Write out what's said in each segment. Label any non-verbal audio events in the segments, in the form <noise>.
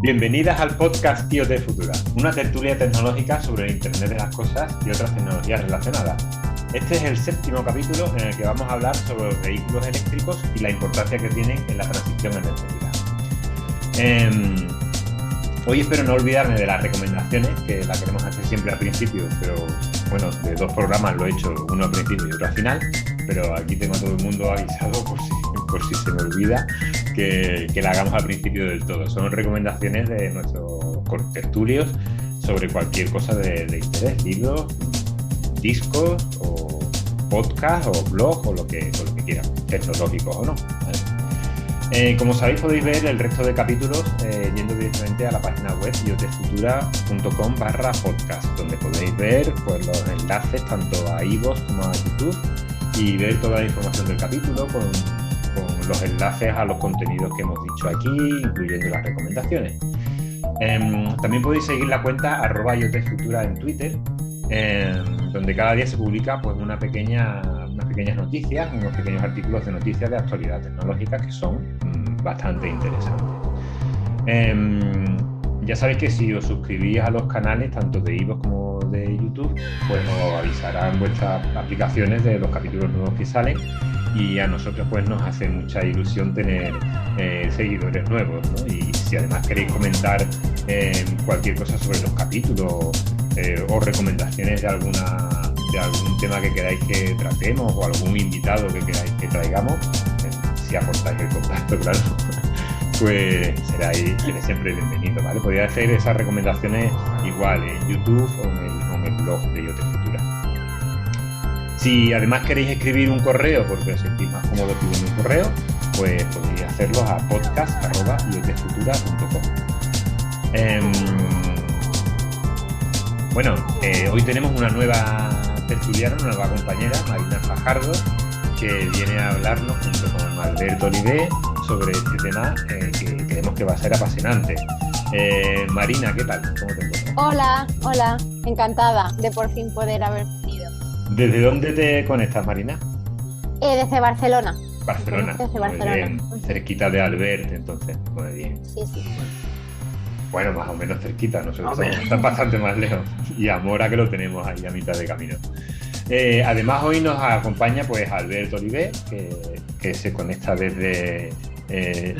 Bienvenidas al podcast IoT Futura, una tertulia tecnológica sobre el Internet de las Cosas y otras tecnologías relacionadas. Este es el séptimo capítulo en el que vamos a hablar sobre los vehículos eléctricos y la importancia que tienen en la transición energética. Em, hoy espero no olvidarme de las recomendaciones, que la queremos hacer siempre al principio, pero bueno, de dos programas lo he hecho, uno al principio y otro al final, pero aquí tengo a todo el mundo avisado por si, por si se me olvida que, la hagamos al principio del todo. Son recomendaciones de nuestros tertulios sobre cualquier cosa de, interés, libros, discos o podcast o blog o lo que, o que quieran, tecnológicos o no. Eh, como sabéis podéis ver el resto de capítulos eh, yendo directamente a la página web iotefutura.com barra podcast, donde podéis ver pues, los enlaces tanto a iVoox como a YouTube y ver toda la información del capítulo con los enlaces a los contenidos que hemos dicho aquí, incluyendo las recomendaciones. Em, también podéis seguir la cuenta arroba Futura en Twitter, em, donde cada día se publica pues, una pequeña, unas pequeñas noticias, unos pequeños artículos de noticias de actualidad tecnológica que son mm, bastante interesantes. Em, ya sabéis que si os suscribís a los canales, tanto de iVoox como de YouTube, pues os avisarán vuestras aplicaciones de los capítulos nuevos que salen. Y a nosotros pues nos hace mucha ilusión tener eh, seguidores nuevos y si además queréis comentar eh, cualquier cosa sobre los capítulos eh, o recomendaciones de alguna de algún tema que queráis que tratemos o algún invitado que queráis que traigamos si aportáis el contacto <laughs> claro pues seráis, siempre bienvenido ¿vale? podría hacer esas recomendaciones igual en YouTube o en el, blog de Yote si además queréis escribir un correo porque os sentís más cómodo escribiendo un correo, pues podéis hacerlo a podcast.iotefutura.com. Em, bueno, eh, hoy tenemos una nueva tertuliana, una nueva compañera, Marina Fajardo, que viene a hablarnos junto con Alberto Olivé sobre este tema eh, que creemos que va a ser apasionante. Eh, Marina, ¿qué tal? ¿Cómo te encuentras? Hola, hola, encantada de por fin poder haber ¿Desde dónde te conectas, Marina? Eh, desde Barcelona. Barcelona. Desde Barcelona. cerquita de Albert, entonces. Muy bien. Sí, sí. Bueno, más o menos cerquita, nosotros estamos bastante más lejos. Y a Mora que lo tenemos ahí a mitad de camino. Eh, además, hoy nos acompaña pues Alberto Oliver, que, se conecta desde eh,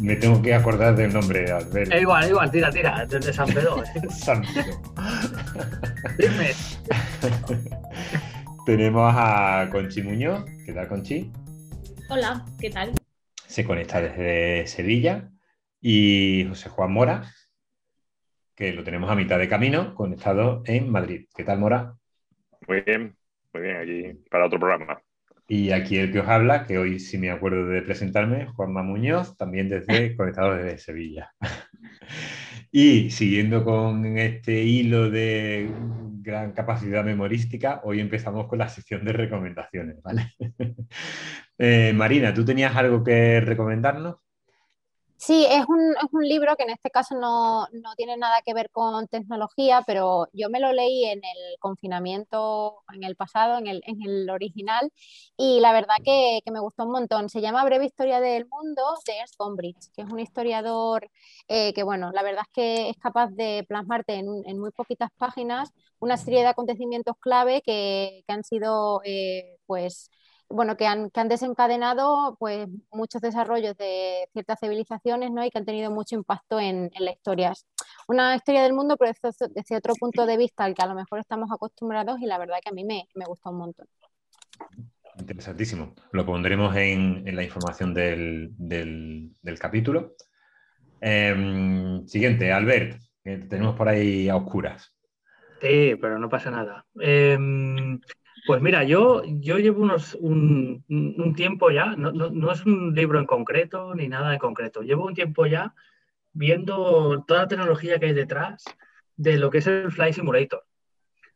me tengo que acordar del nombre, Alberto. igual, igual, tira, tira, desde San Pedro. <laughs> San Pedro. Dime. <laughs> Tenemos a Conchi Muñoz. ¿Qué tal, Conchi? Hola, ¿qué tal? Se conecta desde Sevilla. Y José Juan Mora, que lo tenemos a mitad de camino, conectado en Madrid. ¿Qué tal, Mora? Muy bien, muy bien, aquí para otro programa. Y aquí el que os habla, que hoy sí me acuerdo de presentarme, Juanma Muñoz, también desde <laughs> conectado desde Sevilla. <laughs> y siguiendo con este hilo de gran capacidad memorística, hoy empezamos con la sección de recomendaciones, ¿vale? <laughs> Eh, Marina, ¿tú tenías algo que recomendarnos? Sí, es un, es un, libro que en este caso no, no, tiene nada que ver con tecnología, pero yo me lo leí en el confinamiento, en el pasado, en el, en el original, y la verdad que, que, me gustó un montón. Se llama Breve Historia del Mundo de Ernst Gombrich, que es un historiador eh, que, bueno, la verdad es que es capaz de plasmarte en, muy poquitas páginas una serie de acontecimientos clave que, que han sido, eh, pues, bueno, que han, que han desencadenado pues, muchos desarrollos de ciertas civilizaciones ¿no? y que han tenido mucho impacto en, en la historia. Una historia del mundo, pero desde, otro punto de vista al que a lo mejor estamos acostumbrados y la verdad que a mí me, me gusta un montón. Interesantísimo. Lo pondremos en, en la información del, del, del capítulo. Eh, siguiente, Albert, que tenemos por ahí a oscuras. Sí, pero no pasa nada. Eh, pues mira, yo, yo llevo unos, un, tiempo ya, no, es un libro en concreto ni nada en concreto, llevo un tiempo ya viendo toda la tecnología que hay detrás de lo que es el Fly Simulator.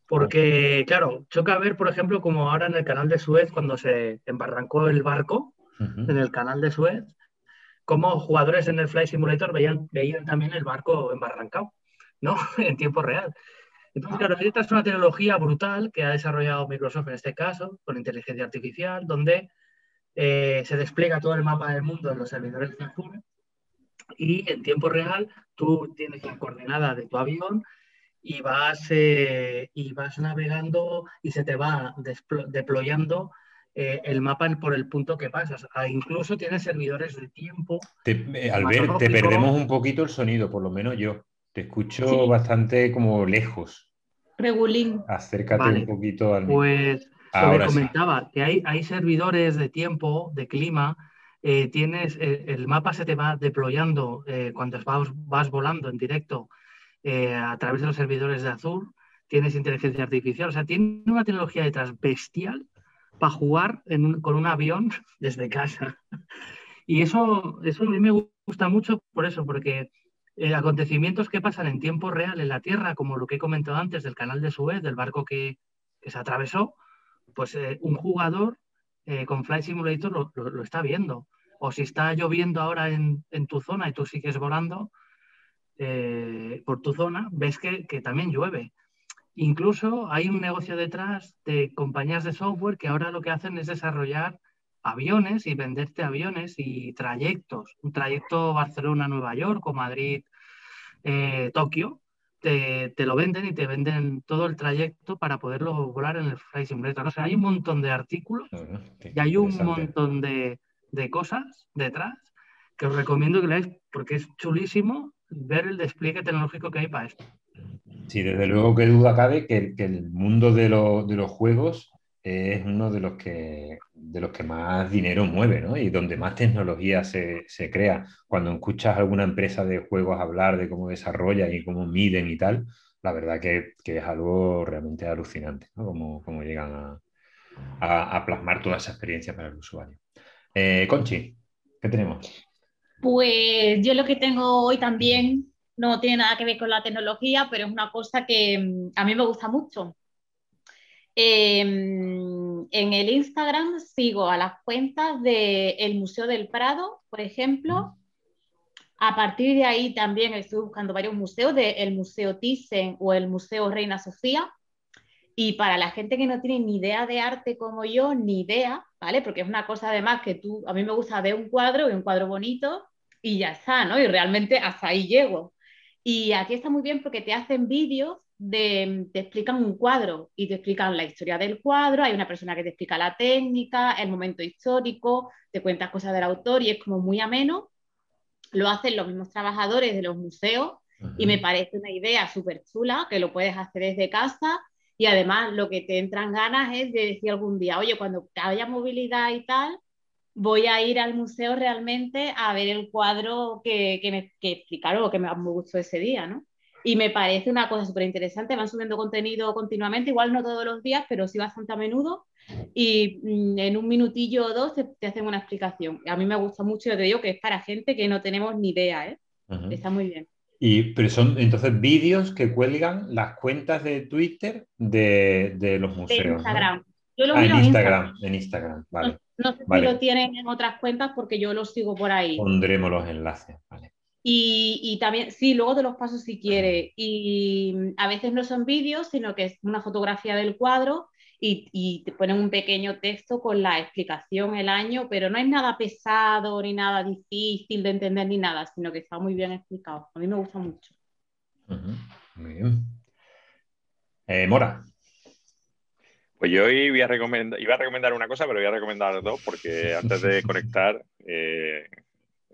Porque, claro, choca ver, por ejemplo, como ahora en el canal de Suez, cuando se embarrancó el barco en el canal de Suez, como jugadores en el Fly Simulator veían, veían también el barco embarrancado, ¿no? <laughs> en tiempo real. Entonces, claro, esta es una tecnología brutal que ha desarrollado Microsoft en este caso, con inteligencia artificial, donde eh, se despliega todo el mapa del mundo en los servidores de Azure y en tiempo real tú tienes la coordenada de tu avión y vas, eh, y vas navegando y se te va deployando eh, el mapa por el punto que pasas. Ah, incluso tienes servidores de tiempo. Te, Albert, te perdemos un poquito el sonido, por lo menos yo. Te escucho bastante como lejos. Regulín. Acércate un poquito al Pues Ahora comentaba que hay, hay servidores de tiempo, de clima, eh, tienes, el mapa se te va deployando cuando vas, vas, volando en directo eh, a través de los servidores de Azure, tienes inteligencia artificial, o sea, tiene una tecnología detrás bestial para jugar con un avión <laughs> desde casa. Y eso, eso a mí me gusta mucho por eso, porque eh, acontecimientos que pasan en tiempo real en la Tierra, como lo que he comentado antes del canal de Suez, del barco que, se atravesó, pues eh, un jugador con Flight Simulator lo, está viendo. O si está lloviendo ahora en, en, tu zona y tú sigues volando, eh, por tu zona, ves que, también llueve. Incluso hay un negocio detrás de compañías de software que ahora lo que hacen es desarrollar aviones y venderte aviones y trayectos. Un trayecto Barcelona-Nueva York o Madrid-Tokio. Te, lo venden y te venden todo el trayecto para poderlo volar en el Flight Simulator. O sea, hay un montón de artículos y hay un montón de, de, cosas detrás que os recomiendo que leáis porque es chulísimo ver el despliegue tecnológico que hay para esto. Sí, desde luego que duda cabe que, el mundo de, los juegos es uno de los que, de los que más dinero mueve, ¿no? Y donde más tecnología se, crea. Cuando escuchas a alguna empresa de juegos hablar de cómo desarrolla y cómo miden y tal, la verdad que, es algo realmente alucinante, ¿no? Cómo, llegan a, plasmar toda esa experiencia para el usuario. Eh, Conchi, ¿qué tenemos? Pues yo lo que tengo hoy también no tiene nada que ver con la tecnología, pero es una cosa que mm, a mí me gusta mucho. Em, en el Instagram sigo a las cuentas del Museo del Prado, por ejemplo. A partir de ahí también estoy buscando varios museos, del Museo Thyssen o el Museo Reina Sofía. Y para la gente que no tiene ni idea de arte como yo, ni idea, ¿vale? Porque es una cosa además que tú, a mí me gusta ver un cuadro y un cuadro bonito y ya está, ¿no? Y realmente hasta ahí llego. Y aquí está muy bien porque te hacen vídeos de, te explican un cuadro y te explican la historia del cuadro, hay una persona que te explica la técnica, el momento histórico, te cuentas cosas del autor y es como muy ameno. Lo hacen los mismos trabajadores de los museos y me parece una idea súper chula que lo puedes hacer desde casa y además lo que te entran ganas es de decir algún día, oye, cuando haya movilidad y tal, voy a ir al museo realmente a ver el cuadro que, que me que explicaron o que me, gustó ese día, ¿no? Y me parece una cosa súper interesante, van subiendo contenido continuamente, igual no todos los días, pero sí bastante a menudo, y mm, en un minutillo o dos te, hacen una explicación. A mí me gusta mucho, yo te digo que es para gente que no tenemos ni idea, ¿eh? Está muy bien. Y, pero son entonces vídeos que cuelgan las cuentas de Twitter de, de los museos. De Instagram. Yo lo ah, en Instagram, en Instagram, vale. No, sé si lo tienen en otras cuentas porque yo lo sigo por ahí. Pondremos los enlaces, vale. Y, y, también, sí, luego te los paso si quiere. Y mm, a veces no son vídeos, sino que es una fotografía del cuadro y, y, te ponen un pequeño texto con la explicación, el año, pero no es nada pesado ni nada difícil de entender ni nada, sino que está muy bien explicado. A mí me gusta mucho. Muy bien. Eh, Mora. Pues yo hoy voy a recomendar, iba a recomendar una cosa, pero voy a recomendar dos, porque antes de <laughs> conectar, eh,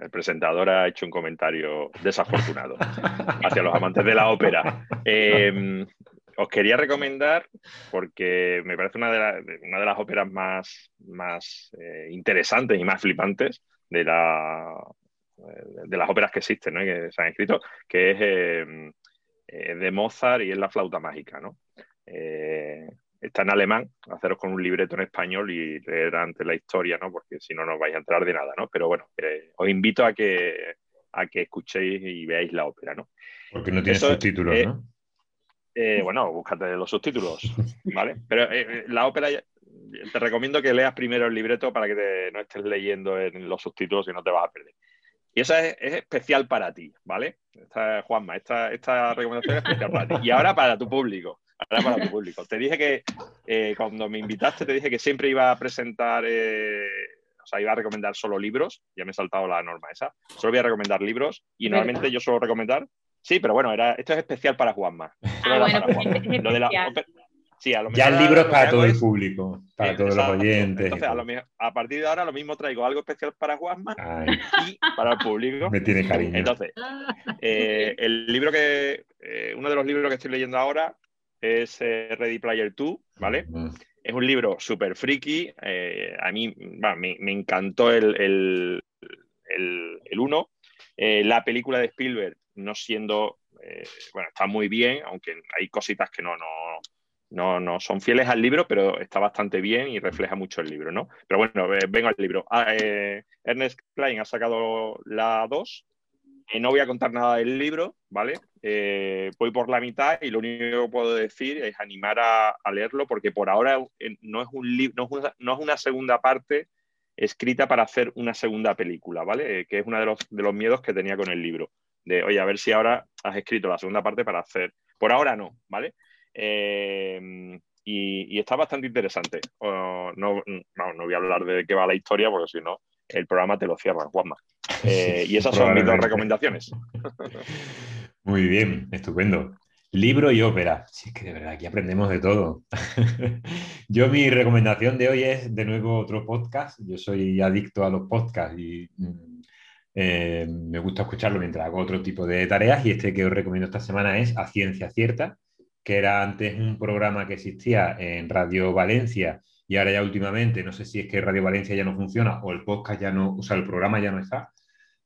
el presentador ha hecho un comentario desafortunado <laughs> hacia los amantes de la ópera. Em, os quería recomendar, porque me parece una de, una de las óperas más, más eh, interesantes y más flipantes de, la, de las óperas que existen, ¿no? que se han escrito, que es em, eh, de Mozart y es la flauta mágica. ¿no? Eh, está en alemán, haceros con un libreto en español y leer antes la historia, ¿no? Porque si no, no vais a entrar de nada, ¿no? Pero bueno, os invito a que, a que escuchéis y veáis la ópera, ¿no? Porque no tiene subtítulos, ¿no? Eh, bueno, búscate los subtítulos, ¿vale? Pero eh, eh, la ópera, te recomiendo que leas primero el libreto para que no estés leyendo en los subtítulos y no te vas a perder. Y esa es, especial para ti, ¿vale? Esta, Juanma, esta, esta recomendación es especial para ti. Y ahora para tu público para tu público. Te dije que eh, cuando me invitaste, te dije que siempre iba a presentar eh, o sea, iba a recomendar solo libros, ya me he saltado la norma esa, solo voy a recomendar libros y normalmente yo suelo recomendar, sí, pero bueno, era, esto es especial para Juanma. Ah, bueno, pues es Lo de la, Sí, a lo ya el libro es para todo el público, para todos los oyentes. Entonces, a, lo, a, partir de ahora, lo mismo traigo algo especial para Juanma y para el público. Me tiene cariño. Entonces, eh, el libro que, eh, uno de los libros que estoy leyendo ahora es eh, Ready Player 2, ¿vale? Es un libro súper friki. a mí me, encantó el 1. El, el, la película de Spielberg, no siendo, bueno, está muy bien, aunque hay cositas que no, no no, no son fieles al libro, pero está bastante bien y refleja mucho el libro, ¿no? Pero bueno, eh, vengo al libro. Ah, eh, Ernest Klein ha sacado la 2. Eh, no voy a contar nada del libro, ¿vale? Voy por la mitad y lo único que puedo decir es animar a, leerlo porque por ahora no es, un no, no es una segunda parte escrita para hacer una segunda película, ¿vale? que es uno de los, de los miedos que tenía con el libro. De, oye, a ver si ahora has escrito la segunda parte para hacer. Por ahora no, ¿vale? Em, y, está bastante interesante. no, no, voy a hablar de qué va la historia, porque si no, el programa te lo cierra, Juanma. <laughs> Eh, y esas son mis dos recomendaciones. <laughs> Muy bien, estupendo. Libro y ópera. Sí, es que de verdad aquí aprendemos de todo. <laughs> Yo mi recomendación de hoy es de nuevo otro podcast. Yo soy adicto a los podcasts y mm, eh, me gusta escucharlo mientras hago otro tipo de tareas y este que os recomiendo esta semana es A Ciencia Cierta que era antes un programa que existía en Radio Valencia y ahora ya últimamente, no sé si es que Radio Valencia ya no funciona o el podcast ya no, o sea, el programa ya no está,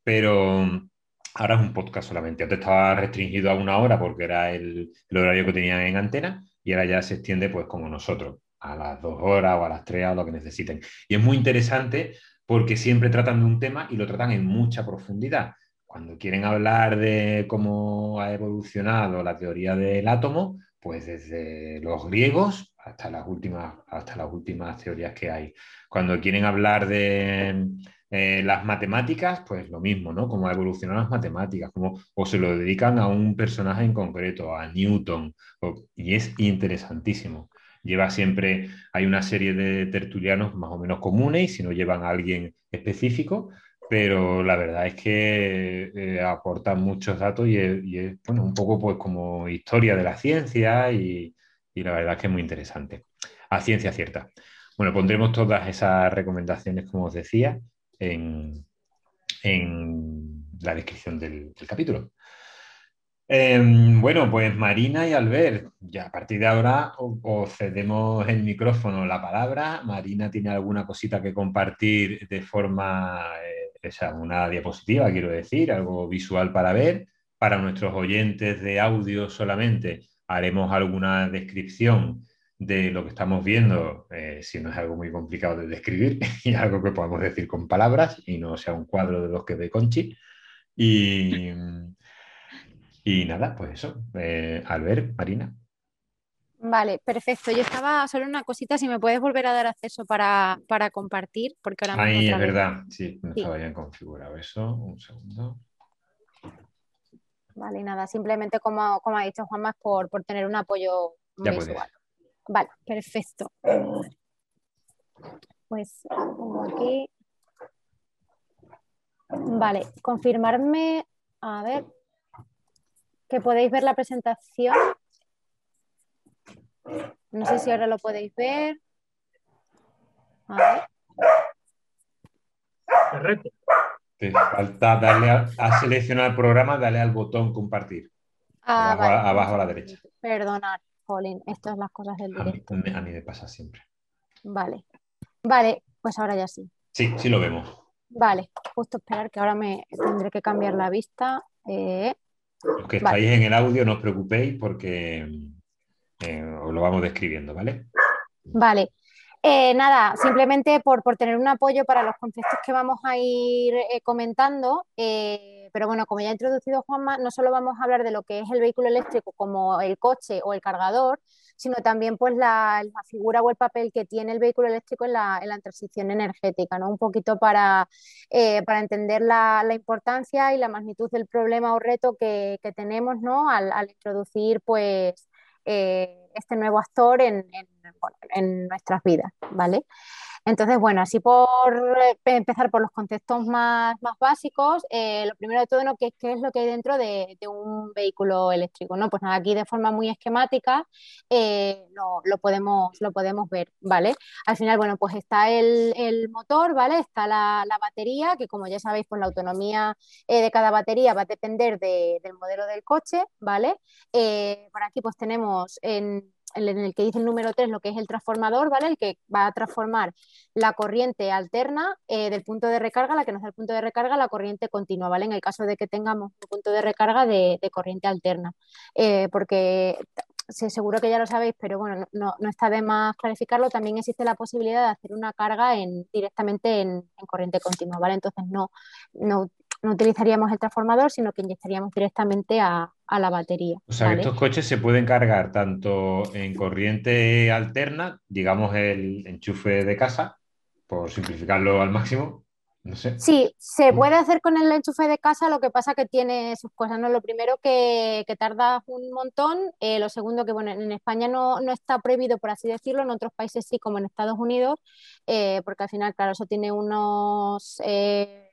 pero ahora es un podcast solamente. Antes estaba restringido a una hora porque era el, horario que tenían en antena y ahora ya se extiende pues como nosotros, a las dos horas o a las tres o lo que necesiten. Y es muy interesante porque siempre tratan de un tema y lo tratan en mucha profundidad. Cuando quieren hablar de cómo ha evolucionado la teoría del átomo, pues desde los griegos hasta las últimas, hasta las últimas teorías que hay. Cuando quieren hablar de eh, las matemáticas, pues lo mismo, ¿no? Cómo evolucionado las matemáticas, o se lo dedican a un personaje en concreto, a Newton, y es interesantísimo. Lleva siempre, hay una serie de tertulianos más o menos comunes y si no llevan a alguien específico, pero la verdad es que eh, aporta muchos datos y es, bueno, un poco pues como historia de la ciencia y, la verdad es que es muy interesante. A ciencia cierta. Bueno, pondremos todas esas recomendaciones, como os decía, en, la descripción del, capítulo. Em, bueno, pues Marina y Albert, ya a partir de ahora os cedemos el micrófono, la palabra. Marina tiene alguna cosita que compartir de forma eh, esa, una diapositiva, quiero decir, algo visual para ver. Para nuestros oyentes de audio solamente haremos alguna descripción de lo que estamos viendo, eh, si no es algo muy complicado de describir, <laughs> y algo que podamos decir con palabras y no sea un cuadro de los que ve Conchi. Y, y nada, pues eso. Eh, Albert, Marina. Vale, perfecto. Yo estaba solo una cosita, si me puedes volver a dar acceso para, compartir, porque ahora Ahí, es verdad, sí, no estaba bien configurado eso. Un segundo. Vale, nada, simplemente como, como ha dicho Juanma, por, por tener un apoyo visual. Vale, perfecto. Pues pongo aquí. Vale, confirmarme, a ver, que podéis ver la presentación. No sé si ahora lo podéis ver. A ver. Correcto. Te falta darle a, seleccionar el programa, dale al botón compartir. Ah, abajo, a la derecha. Perdonad, Jolín, estas son las cosas del directo. A mí, me pasa siempre. Vale. Vale, pues ahora ya sí. Sí, sí lo vemos. Vale, justo esperar que ahora me tendré que cambiar la vista. Eh, Los que estáis en el audio, no os preocupéis porque eh, os lo vamos describiendo, ¿vale? Vale. Eh, nada, simplemente por, tener un apoyo para los conceptos que vamos a ir eh, comentando, pero bueno, como ya ha introducido Juanma, no solo vamos a hablar de lo que es el vehículo eléctrico como el coche o el cargador, sino también pues la, figura o el papel que tiene el vehículo eléctrico en la, transición energética, ¿no? Un poquito para, para entender la, importancia y la magnitud del problema o reto que, tenemos, ¿no? Al, al introducir pues eh, este nuevo actor en, nuestras vidas, ¿vale? Entonces, bueno, así por eh, empezar por los conceptos más, más básicos, eh, lo primero de todo, ¿no? ¿Qué, es lo que hay dentro de, un vehículo eléctrico? ¿no? Pues aquí de forma muy esquemática eh, lo, podemos, lo podemos ver, ¿vale? Al final, bueno, pues está el, motor, ¿vale? Está la, la, batería, que como ya sabéis, pues la autonomía de cada batería va a depender de, del modelo del coche, ¿vale? por aquí pues tenemos en en el que dice el número 3 lo que es el transformador, ¿vale? El que va a transformar la corriente alterna eh, del punto de recarga, la que nos da el punto de recarga, la corriente continua, ¿vale? En el caso de que tengamos un punto de recarga de, corriente alterna. Eh, porque seguro que ya lo sabéis, pero bueno, no, está de más clarificarlo, también existe la posibilidad de hacer una carga en, directamente en, en corriente continua, ¿vale? Entonces no, no no utilizaríamos el transformador, sino que inyectaríamos directamente a, a la batería. O sea, que estos coches se pueden cargar tanto en corriente alterna, digamos el enchufe de casa, por simplificarlo al máximo. No sé. Sí, se puede hacer con el enchufe de casa, lo que pasa que tiene sus cosas. ¿no? Lo primero que, que tarda un montón, eh, lo segundo que bueno, en España no, no, está prohibido, por así decirlo, en otros países sí, como en Estados Unidos, eh, porque al final, claro, eso tiene unos... Eh,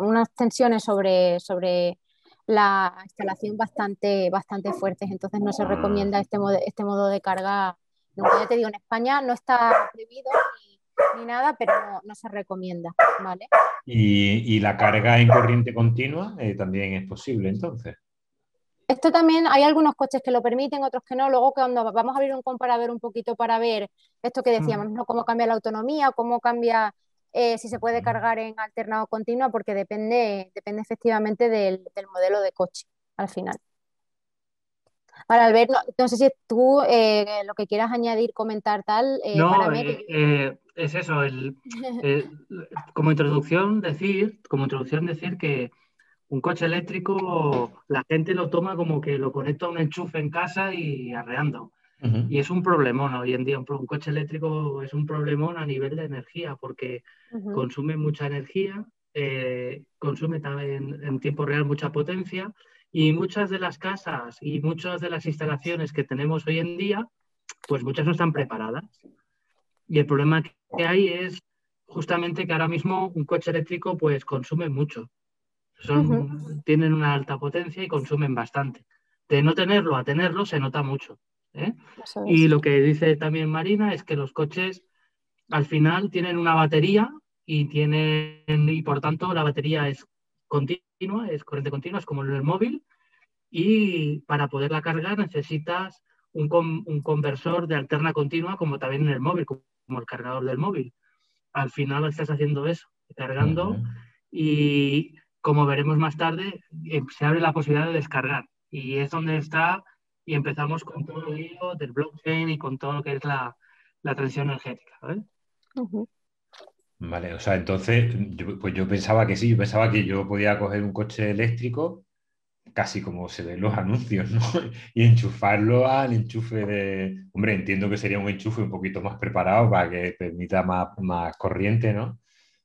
unas tensiones sobre, sobre la instalación bastante, bastante fuertes, entonces no se ah. recomienda este, modo, este modo de carga. Nunca ya te digo, en España no está prohibido ni, ni nada, pero no, no, se recomienda, ¿vale? ¿Y, y la carga en corriente continua eh, también es posible entonces? Esto también hay algunos coches que lo permiten, otros que no. Luego cuando vamos a abrir un comparador un poquito para ver esto que decíamos, mm. ¿no? Cómo cambia la autonomía, cómo cambia eh, si se puede cargar en alternado continua, porque depende, depende efectivamente del, del modelo de coche al final. Para Albert, no, no sé si tú eh, lo que quieras añadir, comentar tal. Eh, no, para mí... Eh, es eso. El, como introducción decir, como introducción decir que un coche eléctrico la gente lo toma como que lo conecta a un enchufe en casa y arreando. Y es un problemón hoy en día. Un, coche eléctrico es un problemón a nivel de energía porque consume mucha energía, eh, consume también en tiempo real mucha potencia y muchas de las casas y muchas de las instalaciones que tenemos hoy en día, pues muchas no están preparadas. Y el problema que hay es justamente que ahora mismo un coche eléctrico pues consume mucho. Son, Tienen una alta potencia y consumen bastante. De no tenerlo a tenerlo se nota mucho. ¿Eh? Y lo que dice también Marina es que los coches al final tienen una batería y tienen y por tanto la batería es continua, es corriente continua, es como en el móvil y para poderla cargar necesitas un, un conversor de alterna continua como también en el móvil, como el cargador del móvil. Al final estás haciendo eso, cargando y como veremos más tarde, eh, se abre la posibilidad de descargar y es donde está y empezamos con todo el hilo del blockchain y con todo lo que es la, la transición energética. Vale, o sea, entonces, yo, pues yo pensaba que sí, yo pensaba que yo podía coger un coche eléctrico, casi como se ven los anuncios, ¿no? <laughs> Y enchufarlo al enchufe de... Hombre, entiendo que sería un enchufe un poquito más preparado para que permita más, más corriente, ¿no?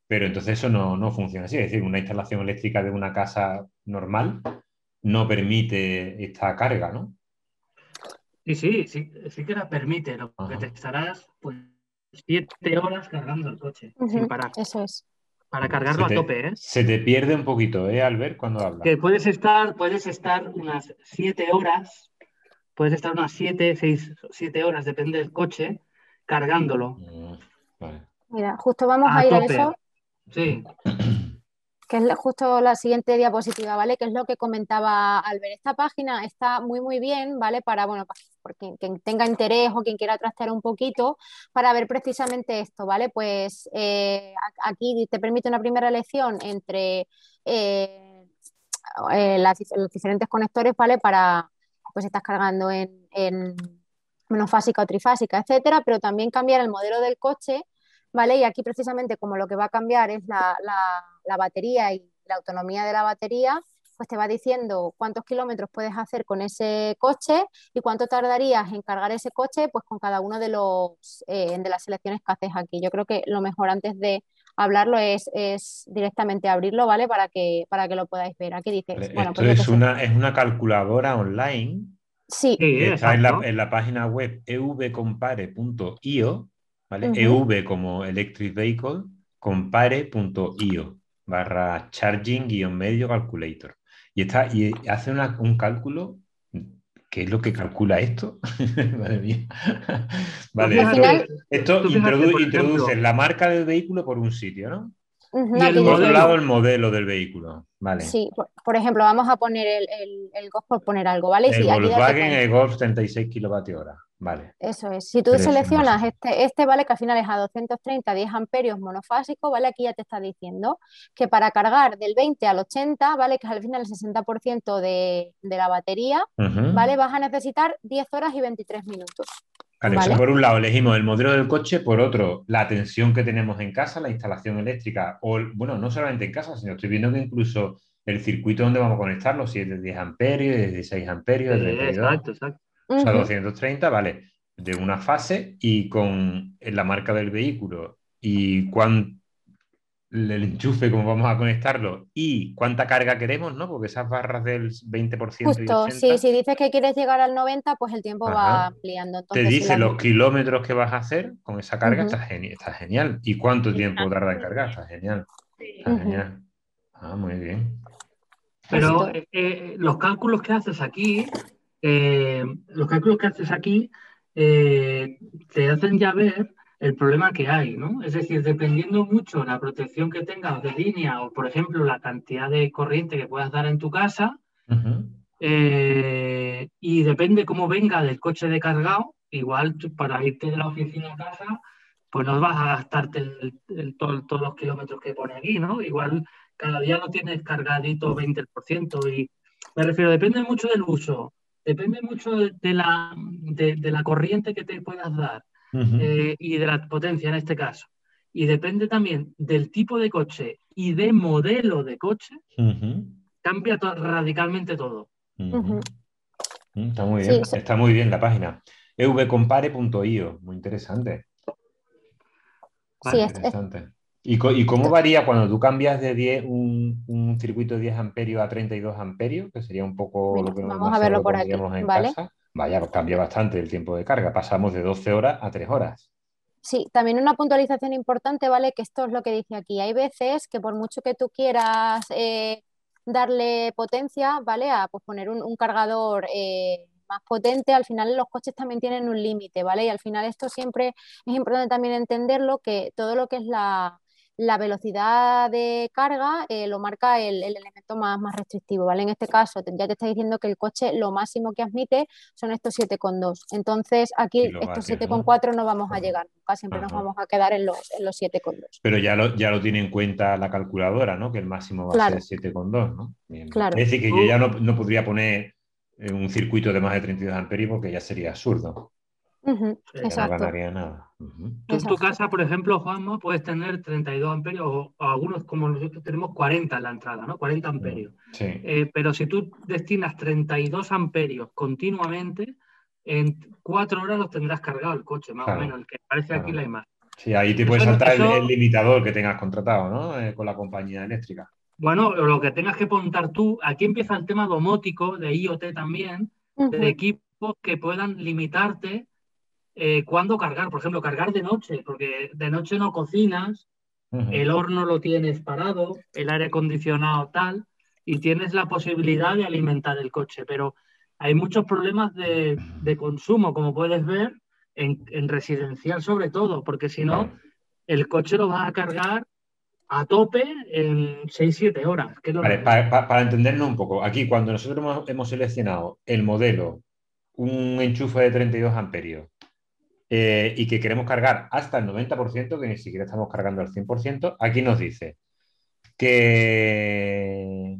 Pero entonces eso no, no funciona así, es decir, una instalación eléctrica de una casa normal no permite esta carga, ¿no? Sí, sí, sí, sí que la permite. Lo que te estarás pues siete horas cargando el coche sin parar. Eso es. Para cargarlo a tope, ¿eh? Se te pierde un poquito, ¿eh, Albert, cuando hablas? Que puedes estar, puedes estar unas siete horas, puedes estar unas siete, seis, siete horas, depende del coche, cargándolo. Mm, Mira, justo vamos a, ir a eso. Sí. <clears throat> que es justo la siguiente diapositiva, ¿vale? Que es lo que comentaba Albert. Esta página está muy, muy bien, ¿vale? Para, bueno, por quien, tenga interés o quien quiera trastear un poquito, para ver precisamente esto, ¿vale? Pues eh, aquí te permite una primera elección entre eh, eh, los diferentes conectores, ¿vale? Para, pues estás cargando en, en monofásica o trifásica, etcétera, pero también cambiar el modelo del coche ¿vale? Y aquí precisamente como lo que va a cambiar es la, la, batería y la autonomía de la batería, pues te va diciendo cuántos kilómetros puedes hacer con ese coche y cuánto tardarías en cargar ese coche pues con cada uno de los eh, de las selecciones que haces aquí. Yo creo que lo mejor antes de hablarlo es, es directamente abrirlo, ¿vale? Para que, para que lo podáis ver. Aquí dice. Bueno, Esto pues es, una, es una calculadora online. Sí. está en la, en la, página web evcompare.io EV como Electric Vehicle, compare.io barra charging guion medio calculator. Y, está, y hace una- un cálculo. ¿Qué es lo que calcula esto? <laughs> Madre mía. <laughs> Vale, Al esto, final- introdu- introduce la marca del vehículo por un sitio, ¿no? Y el aquí Por otro modelo. lado, el modelo del vehículo. Vale. Sí, por, por ejemplo, vamos a poner el, el, el Golf por poner algo, ¿vale? El Sí, aquí Volkswagen, cuenta. el Golf 36 kilovatios hora. Vale. Eso es. Si tú Tres, seleccionas este, este, ¿vale? Que al final es a 230, 10 amperios monofásico, ¿vale? Aquí ya te está diciendo que para cargar del 20 al 80, ¿vale? Que es al final el 60% de, de la batería. ¿vale? Vas a necesitar 10 horas y 23 minutos. Vale, Vale. por un lado elegimos el modelo del coche, por otro, la tensión que tenemos en casa, la instalación eléctrica, o bueno, no solamente en casa, sino estoy viendo que incluso el circuito donde vamos a conectarlo, si es de 10 amperios, de 16 amperios, de Eh, 32, exacto, exacto. O sea, Ujú. 230, vale, de una fase y con la marca del vehículo y cuán el enchufe, cómo vamos a conectarlo y cuánta carga queremos, ¿no? Porque esas barras del 20% y Justo, 80 sí, si dices que quieres llegar al 90, pues el tiempo va ampliando. te si dice la- los kilómetros que vas a hacer con esa carga, está, geni- está genial. ¿Y cuánto tiempo tarda en cargar? Está genial. Sí. Está genial. Ah, muy bien. Pero eh, eh, los cálculos que haces aquí, eh, los cálculos que haces aquí eh, te hacen ya ver el problema que hay, ¿no? Es decir, dependiendo mucho la protección que tengas de línea o, por ejemplo, la cantidad de corriente que puedas dar en tu casa, Ujú. eh, y depende cómo venga del coche de cargado, igual para irte de la oficina a casa, pues no vas a gastarte el- el- todo- todos los kilómetros que pone aquí, ¿no? Igual cada día lo tienes cargadito 20% y me refiero, depende mucho del uso, depende mucho de, la, de, de la corriente que te puedas dar eh, y de la potencia en este caso. Y depende también del tipo de coche y de modelo de coche, cambia to- radicalmente todo. Mm, Está muy Sí, bien, está muy bien la página. evcompare.io, muy interesante. Sí, es- es- Interesante. ¿Y, cómo varía cuando tú cambias de 10, un, un circuito de 10 amperios a 32 amperios, que sería un poco Mira, lo que vamos a verlo lo por aquí, en ¿vale? casa? Vaya, pues cambia bastante el tiempo de carga. Pasamos de 12 horas a 3 horas. Sí, también una puntualización importante, ¿vale? Que esto es lo que dice aquí. Hay veces que por mucho que tú quieras eh, darle potencia, ¿vale? A pues, poner un, un cargador eh, más potente, al final los coches también tienen un límite, ¿vale? Y al final esto siempre es importante también entenderlo, que todo lo que es la, la velocidad de carga eh, lo marca el, el elemento más, más restrictivo, ¿vale? En este caso ya te está diciendo que el coche lo máximo que admite son estos 7,2. Entonces aquí estos ¿no? 7,4 no vamos a llegar nunca, siempre nos vamos a quedar en los, en los 7,2. Pero ya lo, ya lo tiene en cuenta la calculadora, ¿no? Que el máximo va Claro. a ser 7,2, ¿no? Bien. Claro. Es decir, que yo ya no, no podría poner eh, un circuito de más de 32 amperios porque ya sería absurdo. Ya no exacto. ganaría nada. Tú en tu Exacto. casa, por ejemplo, Juanma, puedes tener 32 amperios o, o algunos como nosotros tenemos 40 en la entrada, ¿no? 40 amperios. Sí. Eh, pero si tú destinas 32 amperios continuamente, en cuatro horas los tendrás cargado el coche, más Claro, o menos, el que aparece aquí claro. la imagen. Sí, ahí te puede saltar el- eso- el, limitador que tengas contratado, ¿no? Eh, con la compañía eléctrica. Bueno, lo que tengas que montar tú, aquí empieza el tema domótico, de IoT también, de equipos que puedan limitarte eh, cuándo cargar. Por ejemplo, cargar de noche, porque de noche no cocinas, el horno lo tienes parado, el aire acondicionado tal, y tienes la posibilidad de alimentar el coche, pero hay muchos problemas de, de consumo, como puedes ver, en, en residencial sobre todo, porque si no, el coche lo vas a cargar a tope en 6-7 horas. que Vale, que- pa- pa- para entendernos un poco, aquí cuando nosotros hemos, hemos seleccionado el modelo, un enchufe de 32 amperios, eh, y que queremos cargar hasta el 90%, que ni siquiera estamos cargando al 100%, aquí nos dice que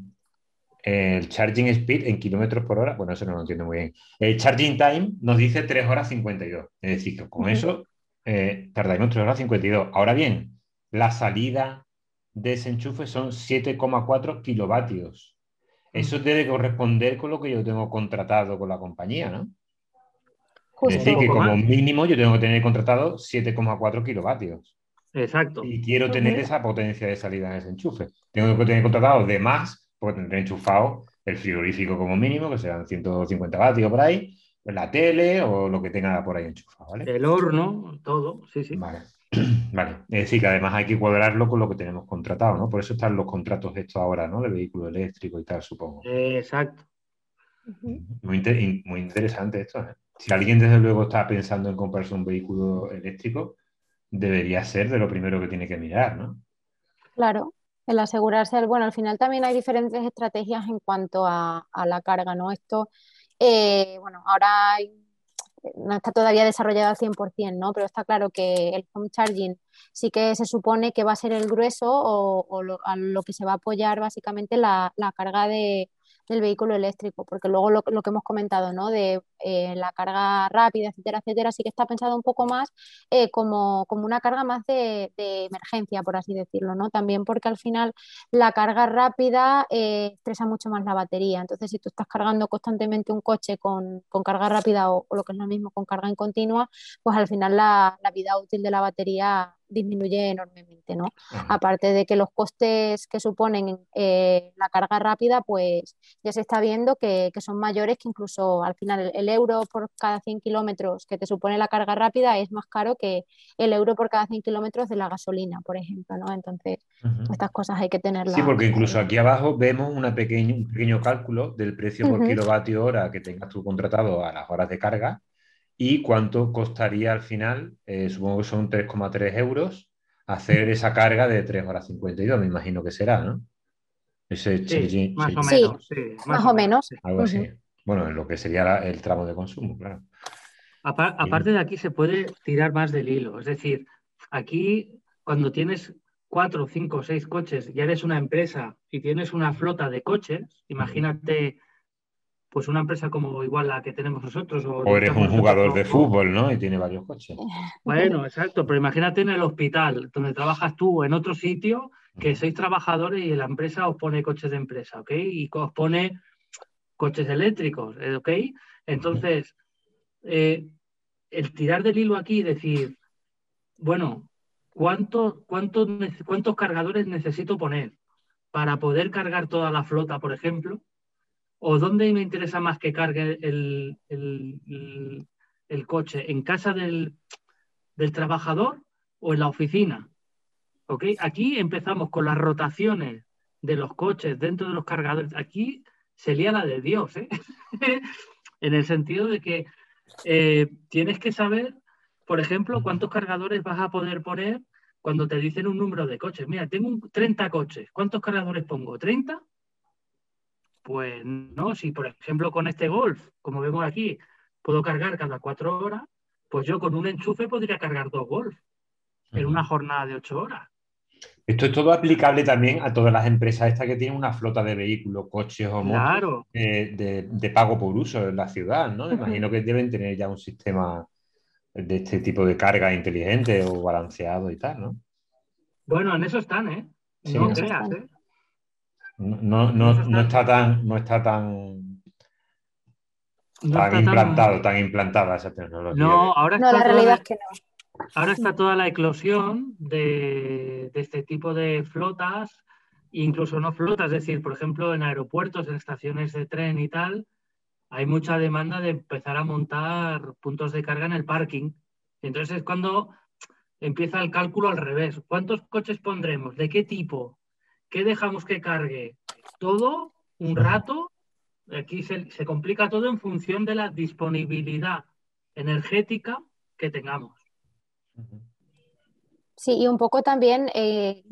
el charging speed en kilómetros por hora, bueno, eso no lo entiendo muy bien. El charging time nos dice 3 horas 52. Es decir, que con Ujú. eso eh, tardaremos 3 horas 52. Ahora bien, la salida de ese enchufe son 7,4 kilovatios. Eso debe corresponder con lo que yo tengo contratado con la compañía, ¿no? Es decir, que como mínimo yo tengo que tener contratado 7,4 kilovatios. Exacto. Y quiero tener esa potencia de salida en ese enchufe. Tengo que tener contratado de más, porque tendré enchufado el frigorífico como mínimo, que serán 150 vatios por ahí, la tele o lo que tenga por ahí enchufado, ¿vale? El horno, todo, sí, sí. Vale. <clears throat> Vale, es decir, que además hay que cuadrarlo con lo que tenemos contratado, ¿no? Por eso están los contratos estos ahora, ¿no? De vehículo eléctrico y tal, supongo. Exacto. Muy, muy interesante esto. ¿eh? Si alguien desde luego está pensando en comprarse un vehículo eléctrico, debería ser de lo primero que tiene que mirar, ¿no? Claro, el asegurarse, bueno, al final también hay diferentes estrategias en cuanto a, la carga, ¿no? Esto, eh, bueno, ahora no está todavía desarrollado al 100%, ¿no? Pero está claro que el home charging sí que se supone que va a ser el grueso o, a lo que se va a apoyar básicamente la carga de, del vehículo eléctrico, porque luego lo, que hemos comentado, ¿no? De eh, la carga rápida, etcétera, etcétera, sí que está pensado un poco más eh, como, como, una carga más de, emergencia, por así decirlo, ¿no? También porque al final la carga rápida eh, estresa mucho más la batería. Entonces, si tú estás cargando constantemente un coche con, carga rápida o, lo que es lo mismo con carga en continua, pues al final la vida útil de la batería disminuye enormemente, ¿no? Aparte de que los costes que suponen eh, la carga rápida, pues ya se está viendo que, son mayores que incluso al final el, euro por cada 100 kilómetros que te supone la carga rápida es más caro que el euro por cada 100 kilómetros de la gasolina, por ejemplo, ¿no? Entonces, estas cosas hay que tenerlas. Sí, porque incluso aquí abajo vemos una un pequeño cálculo del precio por kilovatio hora que tengas tú contratado a las horas de carga y cuánto costaría al final, eh, supongo que son 3,3 euros, hacer esa carga de 3 horas 52, me imagino que será, ¿no? Ese sí, más o menos. Sí, más, o menos. Algo así. Bueno, en lo que sería el tramo de consumo, claro. Aparte de aquí se puede tirar más del hilo. Es decir, aquí cuando tienes cuatro, cinco, seis coches, ya eres una empresa y tienes una flota de coches, imagínate pues una empresa como igual la que tenemos nosotros. O, eres un jugador de fútbol, ¿no? Y tiene varios coches. <laughs> Bueno, exacto, pero imagínate en el hospital, donde trabajas tú, en otro sitio, que sois trabajadores y la empresa os pone coches de empresa, ¿ok? Y os pone coches eléctricos, ¿eh? ¿ok? Entonces, eh, el tirar del hilo aquí y decir, bueno, ¿cuántos, cuántos, ¿cuántos cargadores necesito poner para poder cargar toda la flota, por ejemplo? ¿O dónde me interesa más que cargue el, coche? ¿En casa del, trabajador o en la oficina? ¿Okay? Aquí empezamos con las rotaciones de los coches dentro de los cargadores. Aquí se lía la de Dios, ¿eh? <laughs> en el sentido de que eh, tienes que saber, por ejemplo, cuántos cargadores vas a poder poner cuando te dicen un número de coches. Mira, tengo 30 coches. ¿Cuántos cargadores pongo? ¿30? Pues no, si por ejemplo con este Golf, como vemos aquí, puedo cargar cada cuatro horas, pues yo con un enchufe podría cargar dos Golf en una jornada de ocho horas. Esto es todo aplicable también a todas las empresas estas que tienen una flota de vehículos, coches o motos de, pago por uso en la ciudad, ¿no? Me imagino que deben tener ya un sistema de este tipo de carga inteligente o balanceado y tal, ¿no? Bueno, en eso están, ¿eh? no creas, ¿eh? No, no, está tan, no está tan, implantado, tan... implantada esa tecnología. No, ahora está la realidad es que no. Ahora está toda la eclosión de, este tipo de flotas, incluso no flotas, es decir, por ejemplo, en aeropuertos, en estaciones de tren y tal, hay mucha demanda de empezar a montar puntos de carga en el parking. Entonces es cuando empieza el cálculo al revés. ¿Cuántos coches pondremos? ¿De qué tipo? ¿Qué dejamos que cargue? Todo un rato. Aquí se, complica todo en función de la disponibilidad energética que tengamos. Sí, y un poco también eh,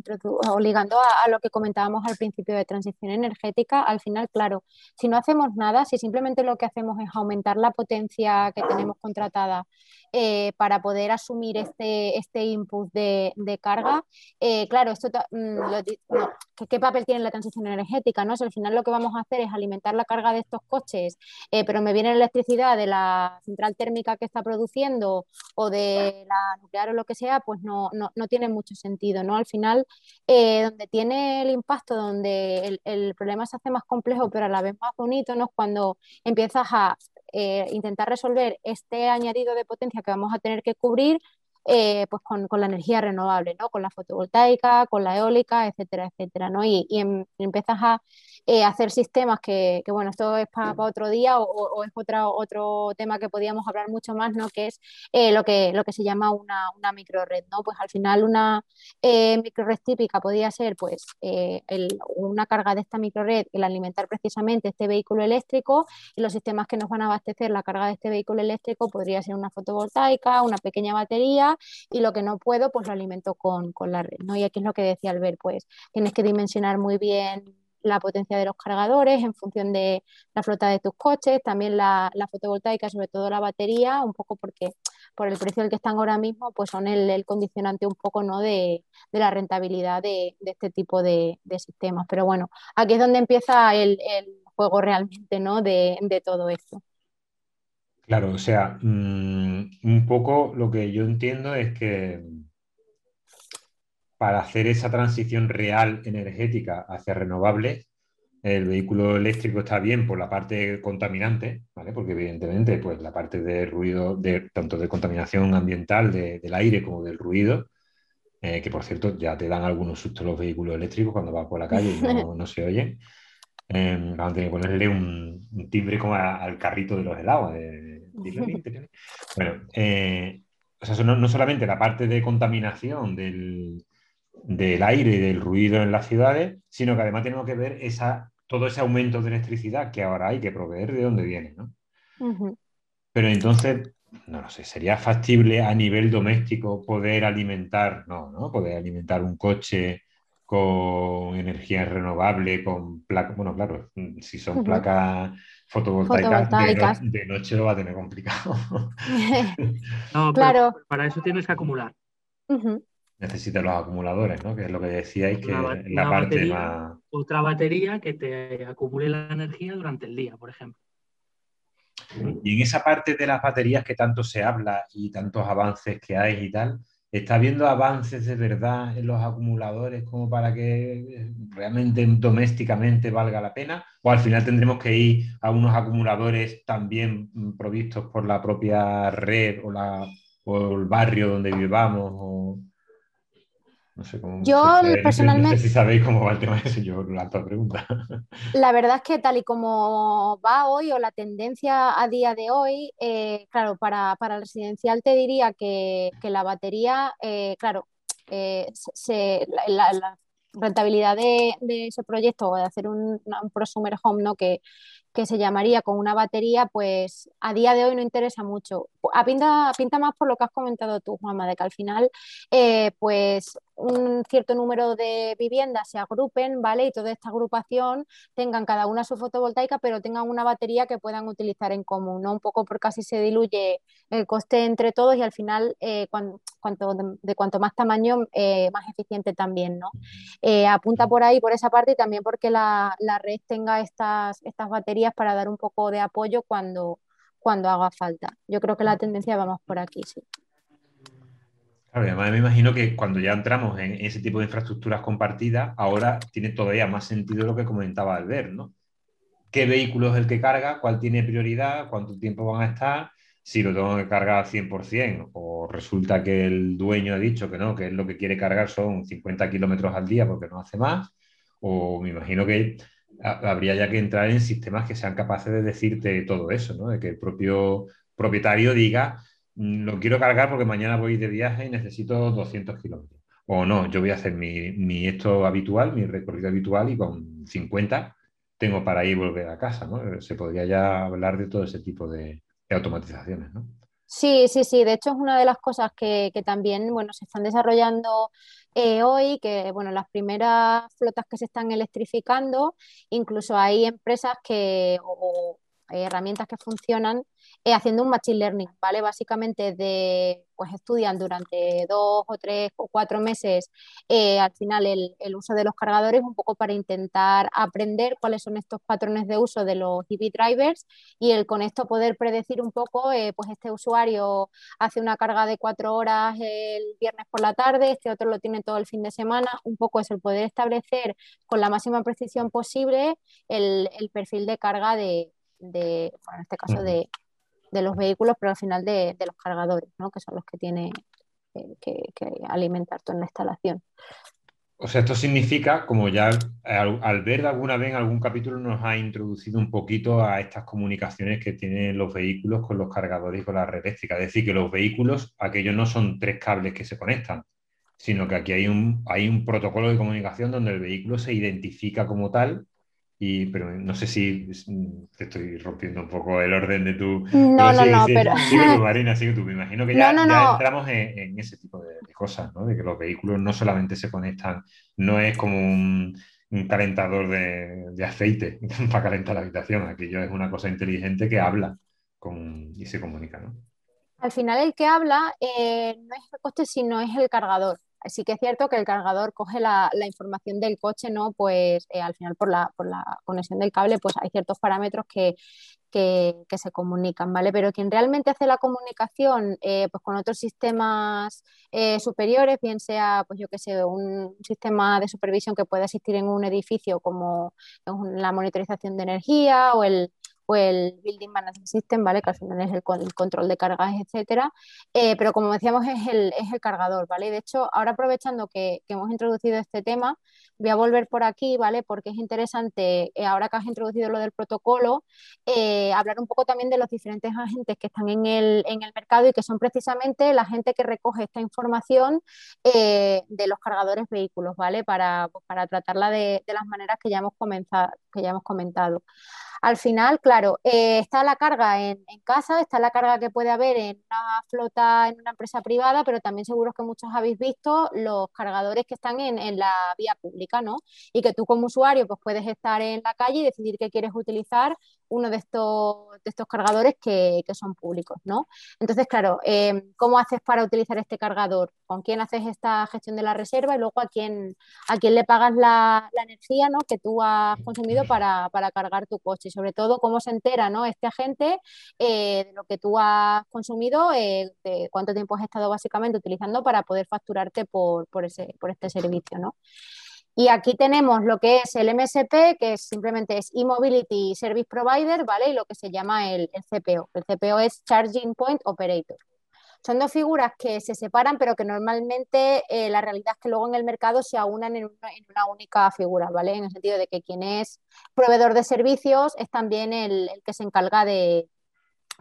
obligando a, lo que comentábamos al principio de transición energética, al final, claro, si no hacemos nada, si simplemente lo que hacemos es aumentar la potencia que tenemos contratada eh, para poder asumir este, este input de, carga. Eh, claro, esto mm, ¿qué, papel tiene la transición energética? ¿no? al final lo que vamos a hacer es alimentar la carga de estos coches, eh, pero me viene la electricidad de la central térmica que está produciendo o de la nuclear o lo que sea, pues no, no, no tiene mucho sentido. ¿no? Al final, donde tiene el impacto, donde el, problema se hace más complejo, pero a la vez más bonito, ¿no? es cuando empiezas a eh, intentar resolver este añadido de potencia que vamos a tener que cubrir eh, pues con, la energía renovable, ¿no? con la fotovoltaica, con la eólica, etcétera, etcétera. ¿no? Y, em, empiezas a eh, hacer sistemas que, bueno, esto es para, otro día o, es otro, tema que podríamos hablar mucho más, ¿no? Que es eh, lo, que, lo que se llama una, una microred, ¿no? Pues al final una eh, microred típica podría ser pues una carga de esta microred, el alimentar precisamente este vehículo eléctrico y los sistemas que nos van a abastecer la carga de este vehículo eléctrico podría ser una fotovoltaica, una pequeña batería y lo que no puedo pues lo alimento con, con la red, ¿no? Y aquí es lo que decía Albert, pues tienes que dimensionar muy bien la potencia de los cargadores en función de la flota de tus coches, también la, fotovoltaica, sobre todo la batería, un poco porque por el precio del que están ahora mismo, pues son el, condicionante un poco ¿no? de, la rentabilidad de, este tipo de, sistemas. Pero bueno, aquí es donde empieza el, juego realmente ¿no? de, todo esto. Claro, o sea, mm, un poco lo que yo entiendo es que para hacer esa transición real energética hacia renovables, el vehículo eléctrico está bien por la parte contaminante, ¿vale? Porque evidentemente, pues la parte de ruido, de, tanto de contaminación ambiental del aire como del ruido, eh, que por cierto ya te dan algunos sustos los vehículos eléctricos cuando vas por la calle y no, <laughs> se oyen. Eh, van a tener que ponerle un, timbre como al carrito de los helados. <laughs> bueno, eh, o sea, no, no solamente la parte de contaminación del, del aire y del ruido en las ciudades, sino que además tenemos que ver esa, todo ese aumento de electricidad que ahora hay que proveer de dónde viene, ¿no? Pero entonces, no lo sé, ¿sería factible a nivel doméstico poder alimentar, no, ¿no? Poder alimentar un coche con energía renovable, con placas, bueno, claro, si son placas fotovoltaicas, De, noche lo va a tener complicado. <laughs> <laughs> no, claro. para eso tienes que acumular necesita los acumuladores, ¿no? Que es lo que decíais que la parte más... Otra batería que te acumule la energía durante el día, por ejemplo. Y en esa parte de las baterías que tanto se habla y tantos avances que hay y tal, ¿está habiendo avances de verdad en los acumuladores como para que realmente domésticamente valga la pena? ¿O al final tendremos que ir a unos acumuladores también provistos por la propia red o, la, o el barrio donde vivamos? O... No sé cómo. Yo personalmente. si sabéis cómo va el tema ese, yo lanzo pregunta. <laughs> La verdad es que tal y como va hoy o la tendencia a día de hoy, eh, claro, para, el residencial te diría que, la batería, eh, claro, eh, la, rentabilidad de, ese proyecto o de hacer un, un prosumer home, ¿no? Que, que se llamaría con una batería, pues a día de hoy no interesa mucho. A pinta, pinta más por lo que has comentado tú, Juanma, de que al final, eh, pues un cierto número de viviendas se agrupen, ¿vale? Y toda esta agrupación tengan cada una su fotovoltaica, pero tengan una batería que puedan utilizar en común, ¿no? Un poco porque así se diluye el coste entre todos y al final, eh, cuanto, de, cuanto más tamaño, eh, más eficiente también, ¿no? apunta por ahí, por esa parte, y también porque la, la red tenga estas, estas baterías para dar un poco de apoyo cuando, cuando haga falta. Yo creo que la tendencia va más por aquí, sí. Claro, además me imagino que cuando ya entramos en ese tipo de infraestructuras compartidas, ahora tiene todavía más sentido lo que comentaba Albert, ¿no? ¿Qué vehículo es el que carga? ¿Cuál tiene prioridad? ¿Cuánto tiempo van a estar? Si lo tengo que cargar al 100% o resulta que el dueño ha dicho que no, que es lo que quiere cargar son 50 kilómetros al día porque no hace más, o me imagino que habría ya que entrar en sistemas que sean capaces de decirte todo eso, ¿no? De que el propio propietario diga, mm, lo quiero cargar porque mañana voy de viaje y necesito 200 kilómetros. O no, yo voy a hacer mi, esto habitual, mi recorrido habitual y con 50 tengo para ir y volver a casa, ¿no? Se podría ya hablar de todo ese tipo de, automatizaciones, ¿no? Sí, sí, sí. De hecho, es una de las cosas que, que también, bueno, se están desarrollando eh, hoy, que bueno, las primeras flotas que se están electrificando, incluso hay empresas que, o, herramientas que funcionan eh, haciendo un machine learning, ¿vale? Básicamente de, pues estudian durante dos o tres o cuatro meses eh, al final el, uso de los cargadores un poco para intentar aprender cuáles son estos patrones de uso de los EV drivers y el con esto poder predecir un poco, eh, pues este usuario hace una carga de cuatro horas el viernes por la tarde, este otro lo tiene todo el fin de semana, un poco es el poder establecer con la máxima precisión posible el, perfil de carga de, de en este caso de de los vehículos, pero al final de, los cargadores, ¿no? que son los que tiene que, alimentar toda la instalación. o sea, esto significa, como ya al, ver alguna vez en algún capítulo nos ha introducido un poquito a estas comunicaciones que tienen los vehículos con los cargadores y con la red eléctrica. Es decir, que los vehículos, aquellos no son tres cables que se conectan, sino que aquí hay un, hay un protocolo de comunicación donde el vehículo se identifica como tal y, pero no sé si te estoy rompiendo un poco el orden de tu. No, no, no, pero. <laughs> Marina, tú. Me imagino que ya, entramos en, ese tipo de, cosas, ¿no? De que los vehículos no solamente se conectan, no es como un, calentador de, aceite <laughs> para calentar la habitación. Aquello es una cosa inteligente que habla con, y se comunica, ¿no? Al final, el que habla eh, no es el coche, sino es el cargador sí que es cierto que el cargador coge la, información del coche, ¿no? Pues eh, al final por la, por la, conexión del cable, pues hay ciertos parámetros que, se comunican, ¿vale? Pero quien realmente hace la comunicación eh, pues con otros sistemas eh, superiores, bien sea, pues yo que sé, un sistema de supervisión que pueda existir en un edificio como la monitorización de energía o el, o el Building Management System, ¿vale? Que al final es el, control de cargas, etcétera. Eh, pero como decíamos, es el, es el cargador, ¿vale? De hecho, ahora aprovechando que, hemos introducido este tema, voy a volver por aquí, ¿vale? Porque es interesante, eh, ahora que has introducido lo del protocolo, eh, hablar un poco también de los diferentes agentes que están en el, en el mercado y que son precisamente la gente que recoge esta información de los cargadores vehículos, ¿vale? Para, pues, para tratarla de, de, las maneras que ya hemos, comenzado, que ya hemos comentado. Al final, claro, eh, está la carga en, casa, está la carga que puede haber en una flota, en una empresa privada, pero también seguro que muchos habéis visto los cargadores que están en, la vía pública, ¿no? Y que tú como usuario pues puedes estar en la calle y decidir que quieres utilizar uno de estos, de estos cargadores que, son públicos, ¿no? Entonces, claro, eh, ¿cómo haces para utilizar este cargador? ¿Con quién haces esta gestión de la reserva y luego a quién, a quién le pagas la, energía ¿no? que tú has consumido para, cargar tu coche? Y sobre todo, ¿cómo se entera ¿no? este agente eh, de lo que tú has consumido, eh, de cuánto tiempo has estado básicamente utilizando para poder facturarte por, por, ese, por este servicio, ¿no? Y aquí tenemos lo que es el MSP, que simplemente es E-Mobility Service Provider, ¿vale? Y lo que se llama el, CPO. El CPO es Charging Point Operator. Son dos figuras que se separan, pero que normalmente eh, la realidad es que luego en el mercado se aunan en una, única figura, ¿vale? En el sentido de que quien es proveedor de servicios es también el, que se encarga de,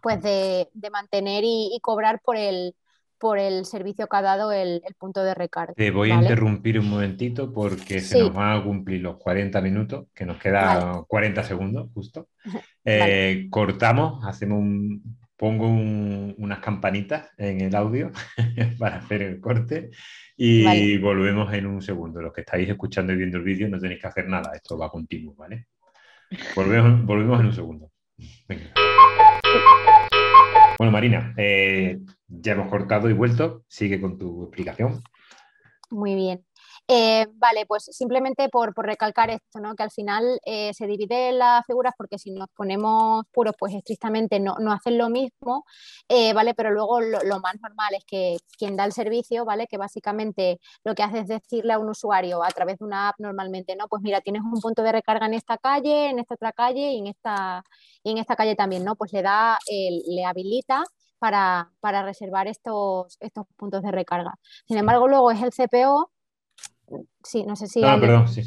pues de, mantener y, cobrar por el, por el servicio que ha dado el, punto de recarga. Te voy a interrumpir un momentito porque se nos van a cumplir los 40 minutos, que nos quedan 40 segundos justo. <laughs> Eh, cortamos, hacemos un, pongo unas campanitas en el audio <laughs> para hacer el corte y volvemos en un segundo. Los que estáis escuchando y viendo el vídeo no tenéis que hacer nada, esto va continuo, ¿vale? Volvemos, volvemos en un segundo. Bueno, Marina, eh, ya hemos cortado y vuelto. Sigue con tu explicación. Muy bien. Eh, vale, pues simplemente por, recalcar esto, ¿no? que al final eh, se divide las figuras porque si nos ponemos puros, pues estrictamente no, hacen lo mismo, eh, ¿vale? Pero luego lo, más normal es que quien da el servicio, ¿vale? Que básicamente lo que hace es decirle a un usuario a través de una app normalmente, ¿no? Pues mira, tienes un punto de recarga en esta calle, en esta otra calle y en esta, y en esta calle también, ¿no? Pues le da, le habilita para, para, reservar estos, estos puntos de recarga. Sin embargo, luego es el CPO Sí, no sé si. Ah, perdón, sí,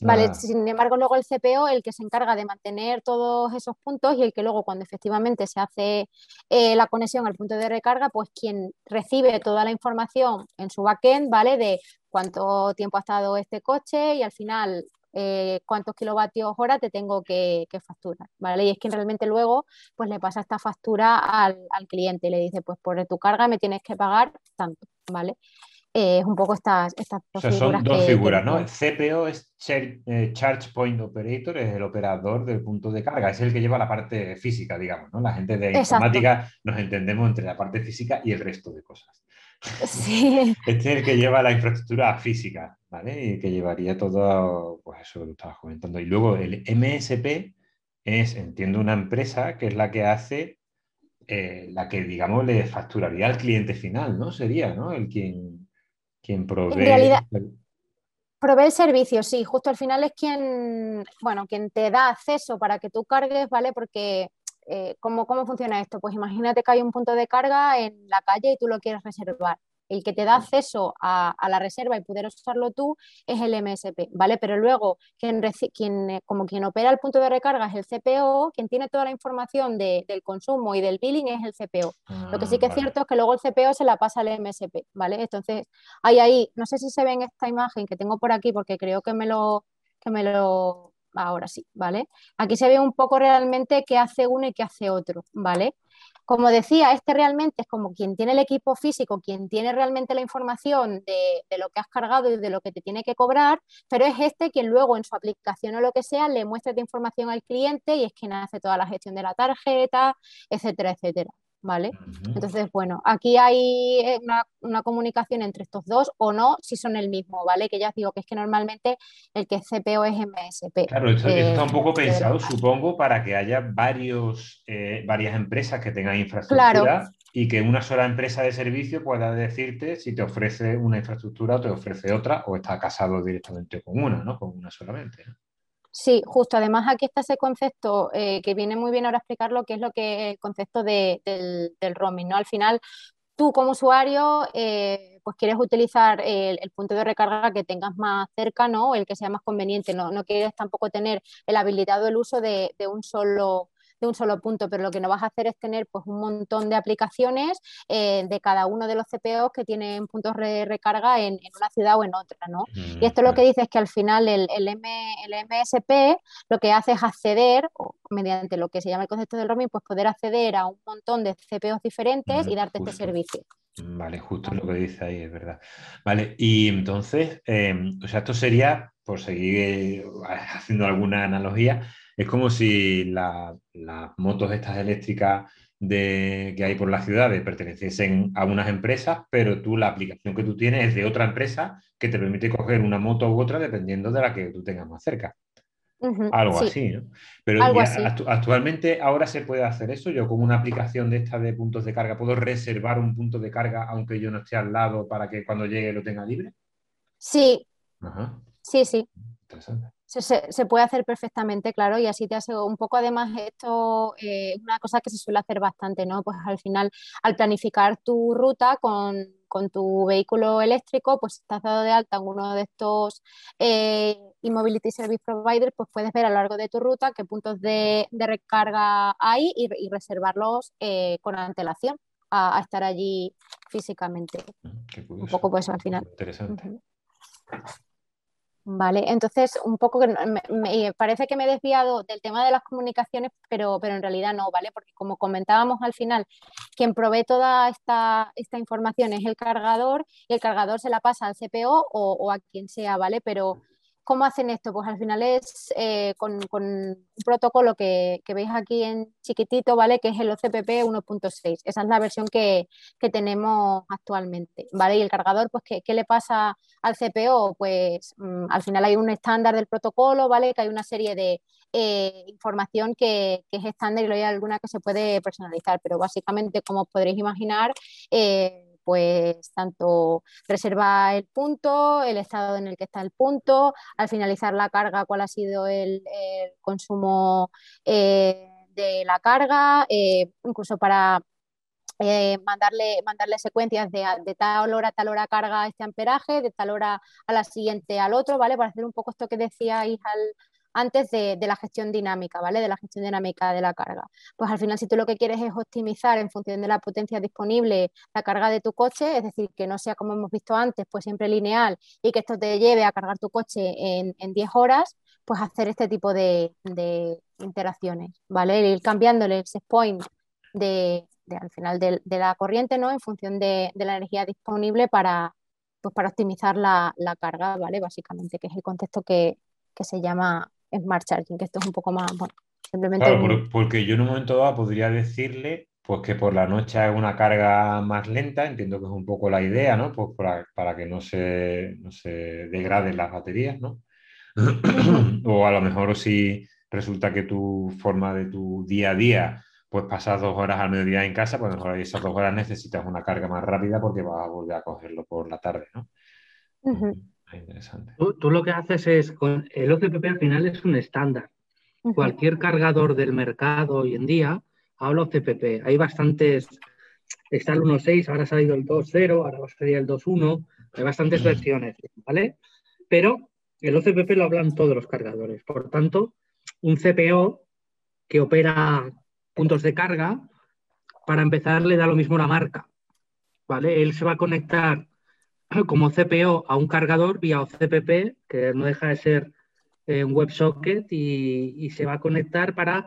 Vale, sin embargo, luego el CPO, el que se encarga de mantener todos esos puntos y el que luego, cuando efectivamente se hace eh, la conexión al punto de recarga, pues quien recibe toda la información en su backend, ¿vale? De cuánto tiempo ha estado este coche y al final eh, cuántos kilovatios hora te tengo que, facturar, ¿vale? Y es quien realmente luego, pues le pasa esta factura al, al cliente y le dice, pues por tu carga me tienes que pagar tanto, ¿vale? Es un poco estas, estas dos Son dos figuras, ¿no? El CPO es eh, Charge Point Operator, es el operador del punto de carga, es el que lleva la parte física, digamos, ¿no? La gente de informática nos entendemos entre la parte física y el resto de cosas. Sí. <laughs> Este es el que lleva la infraestructura física, ¿vale? Y que llevaría todo, pues eso tú estabas comentando. Y luego el MSP es, entiendo, una empresa que es la que hace, eh, la que, digamos, le facturaría al cliente final, ¿no? Sería, ¿no? El quien quien provee. En realidad, provee el servicio, sí, justo al final es quien, bueno, quien te da acceso para que tú cargues, ¿vale? Porque eh, ¿cómo, ¿cómo, funciona esto? Pues imagínate que hay un punto de carga en la calle y tú lo quieres reservar. El que te da acceso a, la reserva y poder usarlo tú es el MSP, ¿vale? Pero luego quien, quien, eh, como quien opera el punto de recarga es el CPO, quien tiene toda la información del consumo y del billing es el CPO. lo que sí que es cierto es que luego el CPO se la pasa al MSP, ¿vale? Entonces, hay ahí, no sé si se ve en esta imagen que tengo por aquí porque creo que me lo, que me lo ahora sí, ¿vale? Aquí se ve un poco realmente qué hace uno y qué hace otro, ¿vale? Como decía, este realmente es como quien tiene el equipo físico, quien tiene realmente la información de, lo que has cargado y de lo que te tiene que cobrar, pero es este quien luego en su aplicación o lo que sea le muestra esta información al cliente y es quien hace toda la gestión de la tarjeta, etcétera, etcétera. ¿Vale? Entonces, bueno, aquí hay eh, una, comunicación entre estos dos o no, si son el mismo, ¿vale? Que ya digo que es que normalmente el que es CPO es MSP. Claro, esto, está un poco pensado, supongo, para que haya varios, eh, varias empresas que tengan infraestructura y que una sola empresa de servicio pueda decirte si te ofrece una infraestructura o te ofrece otra o está casado directamente con una, ¿no? Con una solamente. Sí, justo. Además, aquí está ese concepto eh, que viene muy bien ahora explicarlo, que es lo que el concepto del, roaming, ¿no? Al final, tú como usuario, eh, pues quieres utilizar el, punto de recarga que tengas más cerca, ¿no? El que sea más conveniente. No, no quieres tampoco tener el habilitado el uso de, de un solo de un solo punto, pero lo que no vas a hacer es tener pues, un montón de aplicaciones eh, de cada uno de los CPOs que tienen puntos de recarga en, una ciudad o en otra, ¿no? y esto lo que dice es que al final el, el, MSP lo que hace es acceder, mediante lo que se llama el concepto del roaming, pues poder acceder a un montón de CPOs diferentes y darte este servicio. Vale, justo lo que dice ahí, es verdad. Vale, y entonces, em, o sea, esto sería, por seguir haciendo alguna analogía, es como si las motos estas eléctricas de, que hay por las ciudades perteneciesen a unas empresas, pero tú la aplicación que tú tienes es de otra empresa que te permite coger una moto u otra dependiendo de la que tú tengas más cerca. Algo así, ¿no? Pero actualmente ahora se puede hacer eso. Yo con una aplicación de esta de puntos de carga puedo reservar un punto de carga aunque yo no esté al lado para que cuando llegue lo tenga libre. Sí. Sí, sí. Interesante se, puede hacer perfectamente, claro, y así te hace un poco, además, esto es eh, una cosa que se suele hacer bastante, ¿no? Pues al final, al planificar tu ruta con, tu vehículo eléctrico, pues estás dado de alta en uno de estos eh, e-mobility service providers, pues puedes ver a lo largo de tu ruta qué puntos de, recarga hay y, reservarlos eh, con antelación a, estar allí físicamente. Un poco pues al final. Interesante. Vale, entonces un poco que me, parece que me he desviado del tema de las comunicaciones, pero, pero en realidad no, ¿vale? Porque como comentábamos al final, quien provee toda esta, esta información es el cargador y el cargador se la pasa al CPO o, o a quien sea, ¿vale? Pero ¿Cómo hacen esto? Pues al final es eh, con, un protocolo que, veis aquí en chiquitito, ¿vale? Que es el OCPP 1.6. Esa es la versión que, tenemos actualmente, ¿vale? Y el cargador, pues, ¿qué, le pasa al CPO? Pues mm, al final hay un estándar del protocolo, ¿vale? Que hay una serie de eh, información que, es estándar y luego hay alguna que se puede personalizar, pero básicamente, como podréis imaginar, eh, pues tanto reserva el punto, el estado en el que está el punto, al finalizar la carga, cuál ha sido el, consumo eh, de la carga, eh, incluso para eh, mandarle, mandarle secuencias de, de, tal hora a tal hora carga este amperaje, de tal hora a la siguiente al otro, ¿vale? Para hacer un poco esto que decíais al, antes de, la gestión dinámica, ¿vale? De la gestión dinámica de la carga. Pues al final, si tú lo que quieres es optimizar en función de la potencia disponible la carga de tu coche, es decir, que no sea como hemos visto antes, pues siempre lineal y que esto te lleve a cargar tu coche en, 10 horas, pues hacer este tipo de, interacciones, ¿vale? Ir cambiándole el set point de, al final de, la corriente, ¿no? En función de, la energía disponible para, pues para optimizar la, carga, ¿vale? Básicamente, que es el concepto que, que se llama Smart Charging, que esto es un poco más, bueno, simplemente... Claro, porque yo en un momento dado podría decirle pues que por la noche es una carga más lenta, entiendo que es un poco la idea, ¿no? Pues para, que no se, no se degraden las baterías, ¿no? o a lo mejor si resulta que tu forma de tu día a día, pues pasas dos horas al mediodía en casa, pues a lo mejor esas dos horas necesitas una carga más rápida porque vas a volver a cogerlo por la tarde, ¿no? Interesante. Tú, lo que haces es, con el OCPP al final es un estándar. Cualquier cargador del mercado hoy en día habla OCPP. Hay bastantes está el 1.6, ahora ha salido el 2.0, ahora va a salir el 2.1, hay bastantes versiones, ¿vale? Pero el OCPP lo hablan todos los cargadores. Por tanto, un CPO que opera puntos de carga, para empezar le da lo mismo la marca, ¿vale? Él se va a conectar <clears throat> como CPO a un cargador vía OCPP, que no deja de ser eh, un WebSocket, y, y se va a conectar para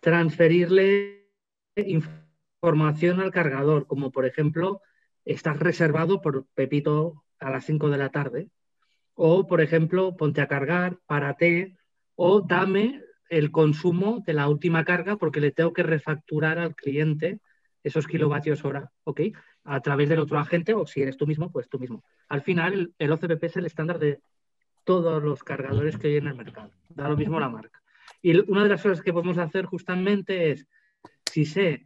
transferirle información al cargador, como por ejemplo, estás reservado por Pepito a las 5 de la tarde, o por ejemplo, ponte a cargar, párate, o dame el consumo de la última carga porque le tengo que refacturar al cliente esos kilovatios hora, ¿ok? A través del otro agente o si eres tú mismo, pues tú mismo. Al final, el OCPP es el estándar de todos los cargadores que hay en el mercado. Da lo mismo la marca. Y una de las cosas que podemos hacer justamente es, si sé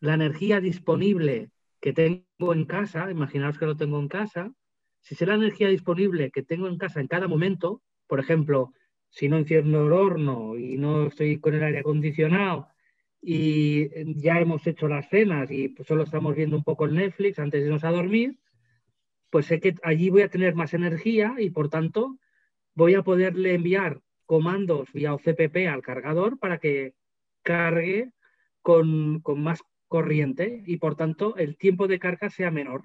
la energía disponible que tengo en casa, imaginaos que lo tengo en casa, si sé la energía disponible que tengo en casa en cada momento, por ejemplo, si no enciendo el horno y no estoy con el aire acondicionado y ya hemos hecho las cenas y pues solo estamos viendo un poco el Netflix antes de irnos a dormir, pues sé que allí voy a tener más energía y por tanto voy a poderle enviar comandos vía OCPP al cargador para que cargue con, con más corriente y por tanto el tiempo de carga sea menor.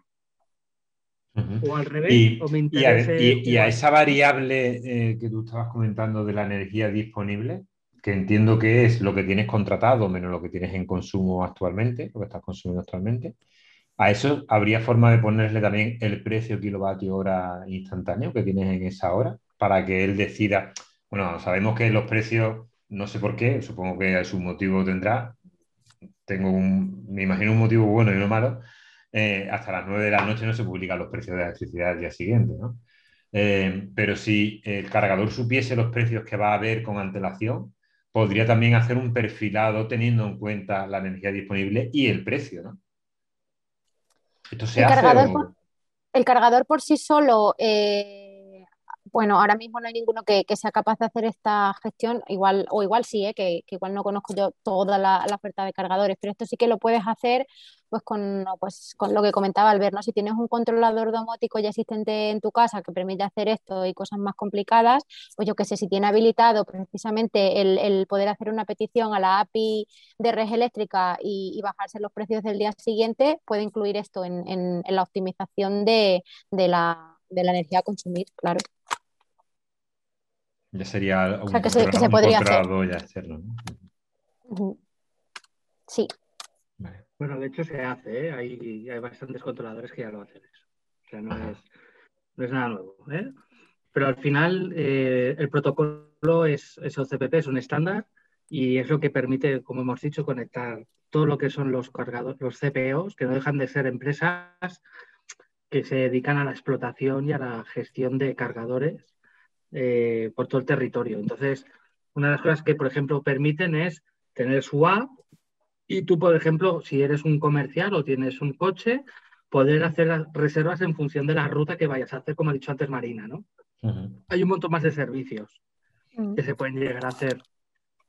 O al revés, y, o me y, a, y- y a esa variable eh, que tú estabas comentando de la energía disponible, que entiendo que es lo que tienes contratado menos lo que tienes en consumo actualmente, lo que estás consumiendo actualmente, a eso habría forma de ponerle también el precio kilovatio hora instantáneo que tienes en esa hora para que él decida. Bueno, sabemos que los precios, no sé por qué, supongo que su motivo tendrá. Tengo un, me imagino un motivo bueno y uno malo. eh, hasta las 9 de la noche no se publican los precios de electricidad del día siguiente, ¿no? Eh, pero si el cargador supiese los precios que va a haber con antelación, podría también hacer un perfilado teniendo en cuenta la energía disponible y el precio, ¿no? Esto se El hace cargador o- por- El cargador por sí solo, eh, bueno, ahora mismo no hay ninguno que, sea capaz de hacer esta gestión, igual, o igual sí, eh, que, igual no conozco yo toda la, oferta de cargadores, pero esto sí que lo puedes hacer pues pues con lo que comentaba Albert, ¿no? Si tienes un controlador domótico ya existente en tu casa que permite hacer esto y cosas más complicadas, pues yo qué sé, si tiene habilitado precisamente el, poder hacer una petición a la API de red eléctrica y, bajarse los precios del día siguiente, puede incluir esto en, la optimización de la energía a consumir, claro. Ya sería un, sea, que se- que controla- se un podría hacer. controlador ya externo, ¿no? Sí, Vale. Bueno, de hecho se hace, ¿eh? hay, hay bastantes controladores que ya lo hacen eso. O sea, no es, no es nada nuevo. ¿eh? Pero al final eh, el protocolo es, es OCPP, es un estándar y es lo que permite, como hemos dicho, conectar todo lo que son los cargadores, los CPOs, que no dejan de ser empresas que se dedican a la explotación y a la gestión de cargadores eh, por todo el territorio. Entonces, una de las cosas que, por ejemplo, permiten es tener su app y tú, por ejemplo, si eres un comercial o tienes un coche, poder hacer las reservas en función de la ruta que vayas a hacer, como ha dicho antes Marina, ¿no? Hay un montón más de servicios Mm. que se pueden llegar a hacer,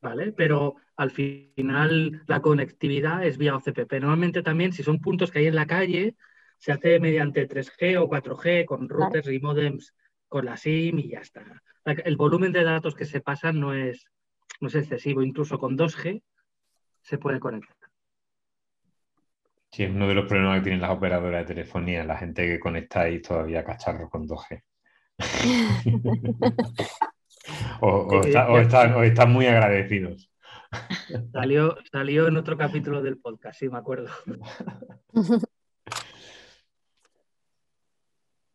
¿vale? Pero al final la conectividad es vía OCPP. Normalmente también, si son puntos que hay en la calle, se hace mediante 3G o 4G con routers y modems con la SIM y ya está. El volumen de datos que se pasan no es, no es excesivo, incluso con 2G se puede conectar. Sí, es uno de los problemas que tienen las operadoras de telefonía, la gente que conectáis todavía cacharros con 2G. <laughs> o, o está- o están muy agradecidos. Salió, salió en otro capítulo del podcast, sí, me acuerdo. <laughs>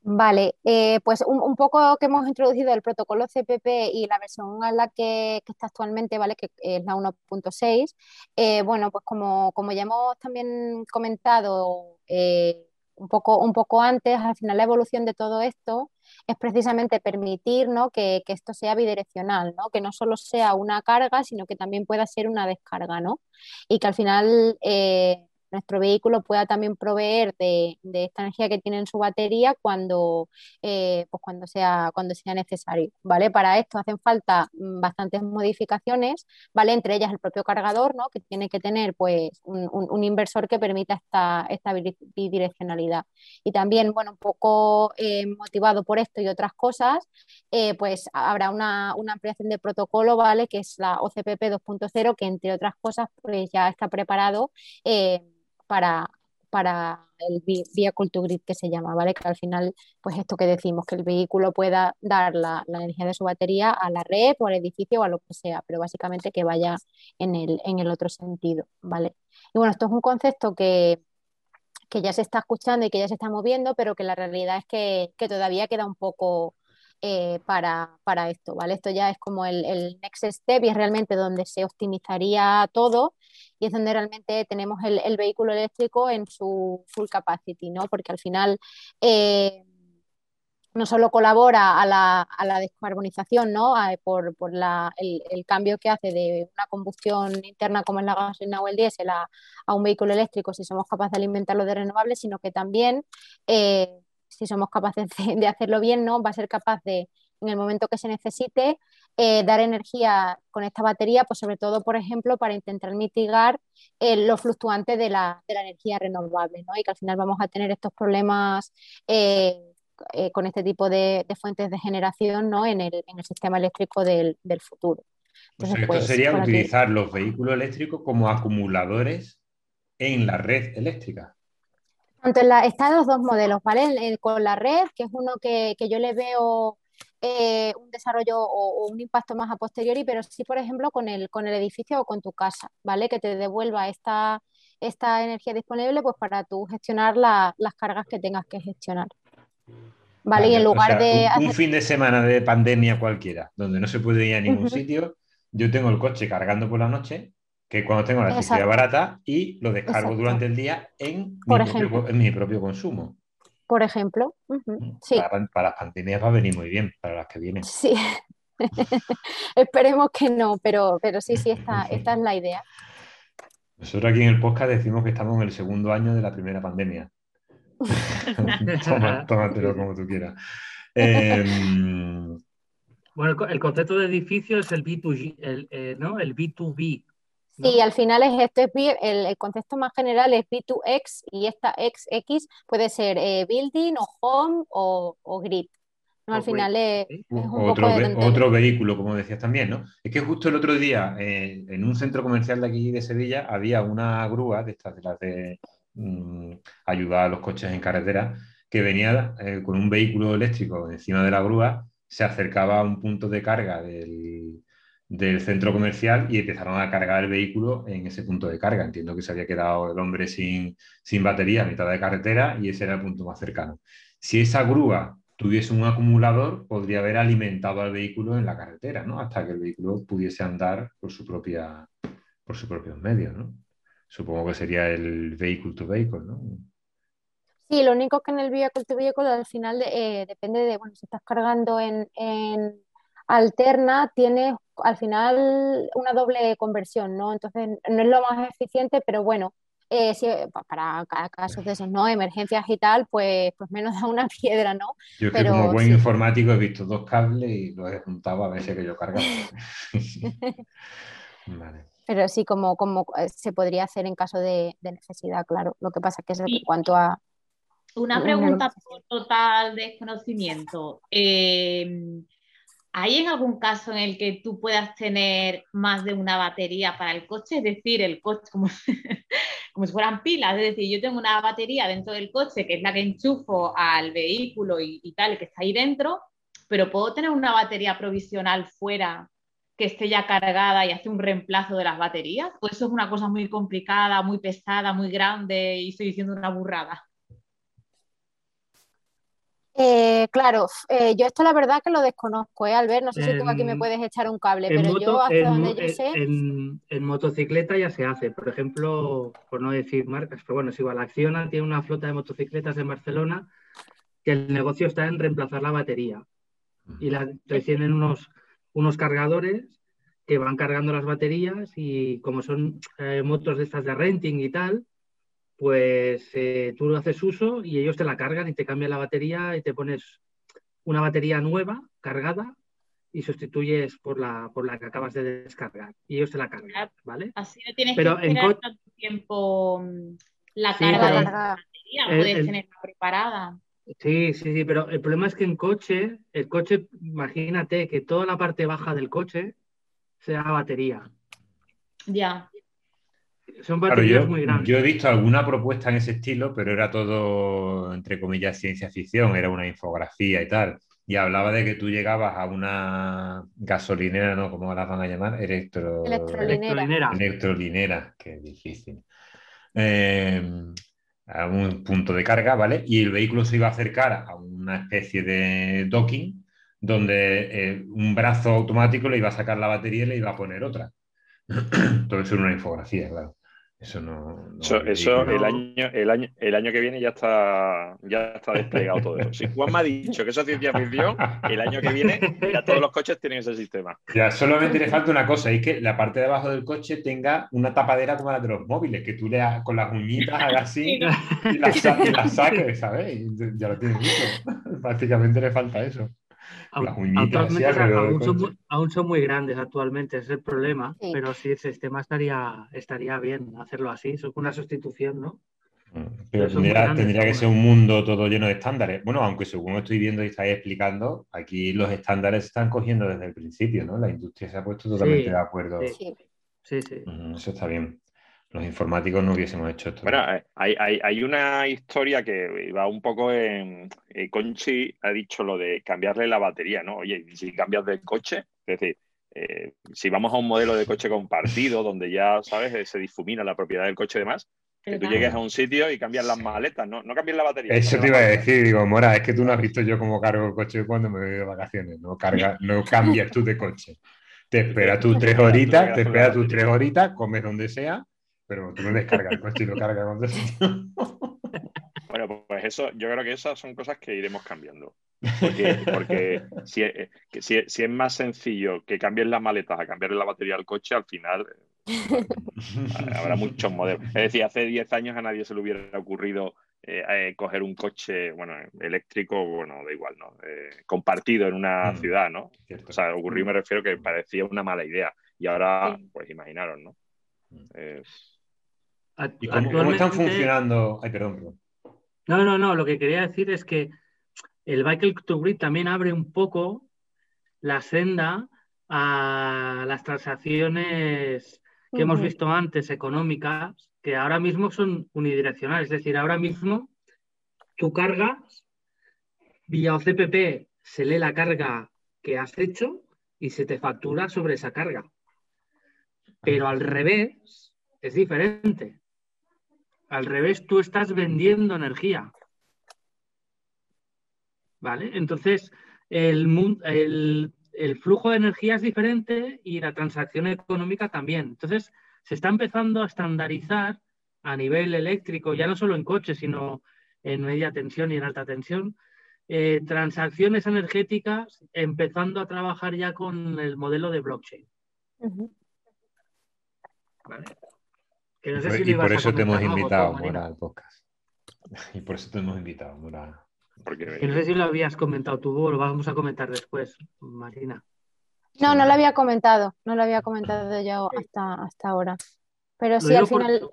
Vale, eh, pues un, poco que hemos introducido el protocolo CPP y la versión a la que, que está actualmente, ¿vale? Que es la 1.6. Eh, bueno, pues como, como ya hemos también comentado eh, un poco, un poco antes, al final la evolución de todo esto es precisamente permitir, ¿no? que, que esto sea bidireccional, ¿no? Que no solo sea una carga, sino que también pueda ser una descarga, ¿no? Y que al final eh, nuestro vehículo pueda también proveer de, esta energía que tiene en su batería cuando, eh, pues cuando, sea, cuando sea necesario, ¿vale? Para esto hacen falta mm, bastantes modificaciones, ¿vale? Entre ellas el propio cargador, ¿no? Que tiene que tener pues un, inversor que permita esta, bidireccionalidad. Y también, bueno, un poco eh, motivado por esto y otras cosas, eh, pues habrá una, una ampliación de protocolo, ¿vale? Que es la OCPP 2.0, que entre otras cosas pues ya está preparado para, para el vehicle to grid que se llama, ¿vale? Que al final, pues esto que decimos, que el vehículo pueda dar la, energía de su batería a la red o al edificio o a lo que sea, pero básicamente que vaya en el, en el otro sentido, ¿vale? Y bueno, esto es un concepto que, que ya se está escuchando y que ya se está moviendo, pero que la realidad es que, que todavía queda un poco eh, para, para, esto, ¿vale? Esto ya es como el, el, next step y es realmente donde se optimizaría todo y es donde realmente tenemos el, vehículo eléctrico en su full capacity, ¿no? Porque al final eh, no solo colabora a la, a la descarbonización, ¿no? por, por la, el, cambio que hace de una combustión interna como es la gasolina o el diésel a, un vehículo eléctrico si somos capaces de alimentarlo de renovables, sino que también eh, si somos capaces de, hacerlo bien, ¿no? Va a ser capaz de, en el momento que se necesite, eh, dar energía con esta batería, pues sobre todo, por ejemplo, para intentar mitigar eh, los fluctuantes de la, de la, energía renovable, ¿no? Y que al final vamos a tener estos problemas eh, con este tipo de, fuentes de generación, ¿no? En el, en el sistema eléctrico del, del futuro. Entonces, esto pues, sería utilizar los vehículos eléctricos como acumuladores en la red eléctrica. La, están los dos modelos, ¿vale? con la red, que es uno que, yo le veo eh, un desarrollo o, un impacto más a posteriori, pero sí, por ejemplo, con el, con el edificio o con tu casa, ¿vale? Que te devuelva esta, esta energía disponible pues para tú gestionar las cargas que tengas que gestionar. ¿Vale? y en lugar de... Un, fin de semana de pandemia cualquiera, donde no se puede ir a ningún sitio, yo tengo el coche cargando por la noche que cuando tengo la electricidad barata y lo descargo durante el día en mi, propio, consumo. Por ejemplo. Mm, para, las pandemias va a venir muy bien, para las que vienen. Sí. <laughs> Esperemos que no, pero, pero sí, sí, esta, <laughs> esta es la idea. Nosotros aquí en el podcast decimos que estamos en el segundo año de la primera pandemia. <laughs> tómatelo como tú quieras. Em, bueno, el concepto de edificio es el B2G, el, eh, ¿no? el B2B, Sí, al final es esto, es, el, el, concepto más general es B2X y esta XX puede ser eh, building o home o, o grid. ¿no? Al final es, otro, otro, vehículo, como decías también, ¿no? Es que justo el otro día eh, en un centro comercial de aquí de Sevilla había una grúa de estas de las de mm, ayudar a los coches en carretera que venía eh, con un vehículo eléctrico encima de la grúa, se acercaba a un punto de carga del, del centro comercial y empezaron a cargar el vehículo en ese punto de carga. Entiendo que se había quedado el hombre sin, sin batería a mitad de carretera y ese era el punto más cercano. Si esa grúa tuviese un acumulador, podría haber alimentado al vehículo en la carretera, ¿no? Hasta que el vehículo pudiese andar por su propia por sus propios medios, ¿no? Supongo que sería el vehicle to vehicle, ¿no? Sí, lo único que en el vehicle to vehicle al final eh, depende de, bueno, si estás cargando en, en alterna, tienes al final una doble conversión, ¿no? Entonces no es lo más eficiente, pero bueno, eh, para casos de esos, ¿no? Emergencias y tal, pues, pues menos da una <laughs> piedra, ¿no? Yo que como buen informático he visto dos cables y los he juntado a si que yo cargaba. <laughs> Pero sí, como, como eh, se podría hacer en caso de, necesidad, claro. Lo que pasa es que en cuanto a... Una pregunta por total desconocimiento. Eh, ¿Hay en algún caso en el que tú puedas tener más de una batería para el coche? Es decir, el coche como, <laughs> como si fueran pilas. Es decir, yo tengo una batería dentro del coche que es la que enchufo al vehículo y, tal, que está ahí dentro, pero puedo tener una batería provisional fuera que esté ya cargada y hace un reemplazo de las baterías? ¿O eso es una cosa muy complicada, muy pesada, muy grande y estoy diciendo una burrada? Eh, claro, eh, yo esto la verdad que lo desconozco, ¿eh, Albert? No sé si tú aquí me puedes echar un cable, pero yo hasta donde yo sé... En, motocicleta ya se hace, por ejemplo, por no decir marcas, pero bueno, es igual, Acciona tiene una flota de motocicletas en Barcelona que el negocio está en reemplazar la batería. Y la, tienen unos, unos cargadores que van cargando las baterías y como son eh, motos de estas de renting y tal, pues eh, tú lo haces uso y ellos te la cargan y te cambian la batería y te pones una batería nueva, cargada, y sustituyes por la, por la que acabas de descargar. Y ellos te la cargan, ¿vale? Así no tienes pero que esperar tanto tiempo mm, la carga de la batería, puedes tenerla preparada. Sí, sí, sí, pero el problema es que en coche, el coche, imagínate que toda la parte baja del coche sea batería. Ya. Son baterías muy grandes. Yo he visto alguna propuesta en ese estilo, pero era todo, entre comillas, ciencia ficción, era una infografía y tal. Y hablaba de que tú llegabas a una gasolinera, ¿no? ¿Cómo las van a llamar? Electro... Electrolinera. Electrolinera, qué difícil. Eh, a un punto de carga, ¿vale? Y el vehículo se iba a acercar a una especie de docking donde eh, un brazo automático le iba a sacar la batería y le iba a poner otra. <clears throat> Todo eso era una infografía, claro. Eso no. eso, el, año, el, año, el año que viene ya está, ya está desplegado todo eso. Si Juan me ha dicho que eso es ciencia ficción, el año que viene ya todos los coches tienen ese sistema. Ya solamente le falta una cosa, es que la parte de abajo del coche tenga una tapadera como la de los móviles, que tú le con las uñitas hagas así y la, saques, ¿sabes? ya lo tienes visto. Prácticamente <laughs> le falta eso. Aún, son muy, grandes actualmente, es el problema, pero sí, ese sistema estaría, estaría bien hacerlo así, es una sustitución, ¿no? Mm, pero, tendría, que ser un mundo todo lleno de estándares. Bueno, aunque según estoy viendo y estáis explicando, aquí los estándares se están cogiendo desde el principio, ¿no? La industria se ha puesto totalmente de acuerdo. Sí, sí. sí. Eso está bien los informáticos no hubiésemos hecho esto. Bueno, eh, hay, una historia que va un poco en. Eh, Conchi ha dicho lo de cambiarle la batería, ¿no? Oye, si cambias de coche, es decir, eh, si vamos a un modelo de coche compartido, donde ya, ¿sabes?, se difumina la propiedad del coche y demás, que tú llegues a un sitio y cambias las maletas, no, no cambias la batería. Eso te iba a decir, digo, Mora, es que tú no has visto yo cómo cargo el coche cuando me voy de vacaciones, no, carga, no cambias tú de coche. Te esperas tus tres horitas, te esperas tus tres horitas, comes donde sea pero tú no descargas el coche y lo cargas con <laughs> Bueno, pues eso, yo creo que esas son cosas que iremos cambiando. Porque, porque si, es, si, es, más sencillo que cambies las maletas a cambiar la batería al coche, al final habrá muchos modelos. Es decir, hace 10 años a nadie se le hubiera ocurrido eh, eh, coger un coche, bueno, eléctrico, bueno, da igual, ¿no? Eh, compartido en una mm, ciudad, ¿no? O sea, ocurrió, me refiero que parecía una mala idea. Y ahora, pues imaginaros, ¿no? ¿Y cómo, están funcionando? Ay, perdón, No, no, no. Lo que quería decir es que el Bike to Grid también abre un poco la senda a las transacciones que hemos visto antes económicas, que ahora mismo son unidireccionales. Es decir, ahora mismo tú cargas, vía OCPP se lee la carga que has hecho y se te factura sobre esa carga. Pero al revés es diferente. Al revés, tú estás vendiendo energía. ¿Vale? Entonces, el, el, flujo de energía es diferente y la transacción económica también. Entonces, se está empezando a estandarizar a nivel eléctrico, ya no solo en coches, sino en media tensión y en alta tensión, eh, transacciones energéticas empezando a trabajar ya con el modelo de blockchain. ¿Vale? Y por eso te hemos invitado, Mora, al podcast. <laughs> Y por eso te hemos invitado, Mora. Porque... no sé si lo habías comentado tú o lo vamos a comentar después, Marina. No, no lo había comentado, no lo había comentado yo hasta, hasta ahora. Pero sí, al final.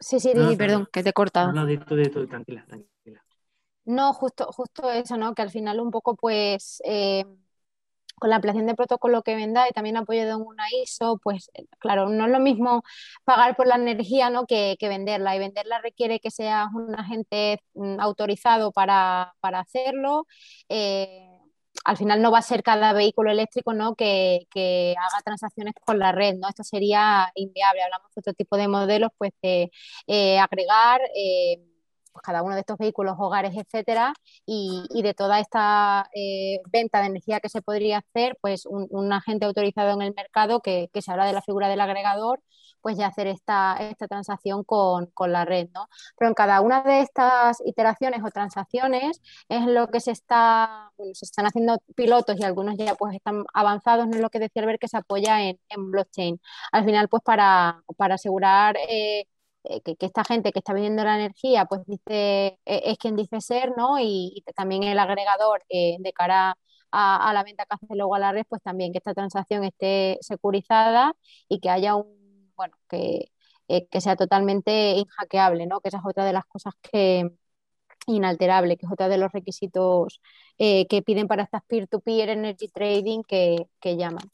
Sí, sí, perdón, que te he cortado. No, no, tranquila, tranquila. No, justo, justo eso, ¿no? Que al final un poco, pues. Eh, con la ampliación de protocolo que venda y también apoyado en una ISO, pues claro, no es lo mismo pagar por la energía ¿no? que, venderla y venderla requiere que seas un agente mm, autorizado para, hacerlo. Eh, al final no va a ser cada vehículo eléctrico ¿no? que, haga transacciones con la red, ¿no? Esto sería inviable. Hablamos de otro tipo de modelos, pues de eh, agregar eh, pues, cada uno de estos vehículos, hogares, etcétera, y, de toda esta eh, venta de energía que se podría hacer, pues un, agente autorizado en el mercado que, se habla de la figura del agregador, pues ya hacer esta, esta transacción con, la red, ¿no? Pero en cada una de estas iteraciones o transacciones es lo que se está, se están haciendo pilotos y algunos ya pues están avanzados, no es lo que decía ver que se apoya en, blockchain. Al final, pues para, para asegurar eh, eh, que, esta gente que está vendiendo la energía, pues dice, e, es quien dice ser, ¿no? Y, también el agregador eh, de cara a, la venta que hace luego a la red, pues también que esta transacción esté securizada y que haya un, bueno, que, eh, que sea totalmente inhackeable, ¿no? Que esa es otra de las cosas que inalterable, que es otro de los requisitos que piden para estas peer-to-peer energy trading que, que llaman.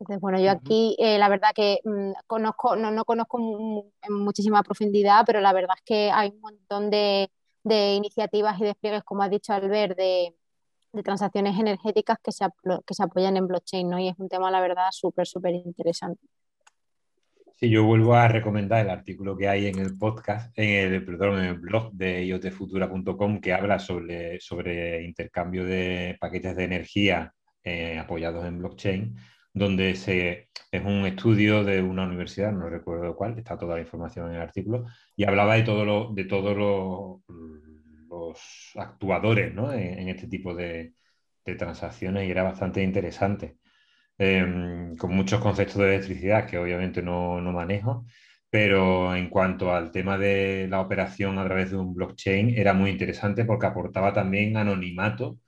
Entonces, bueno, yo aquí eh, la verdad que mm, conozco, no, no conozco en muchísima profundidad, pero la verdad es que hay un montón de, iniciativas y despliegues, como ha dicho Albert, de, de transacciones energéticas que se, que se apoyan en blockchain, ¿no? Y es un tema, la verdad, súper, súper interesante. Sí, yo vuelvo a recomendar el artículo que hay en el podcast, en el, perdón, en el blog de iotfutura.com que habla sobre, sobre intercambio de paquetes de energía eh, apoyados en blockchain donde es un estudio de una universidad, no recuerdo cuál, está toda la información en el artículo, y hablaba de, todo lo, de todos los, actuadores en, este tipo de, transacciones y era bastante interesante. Em, con muchos conceptos de electricidad que obviamente no, no manejo, pero en cuanto al tema de la operación a través de un blockchain era muy interesante porque aportaba también anonimato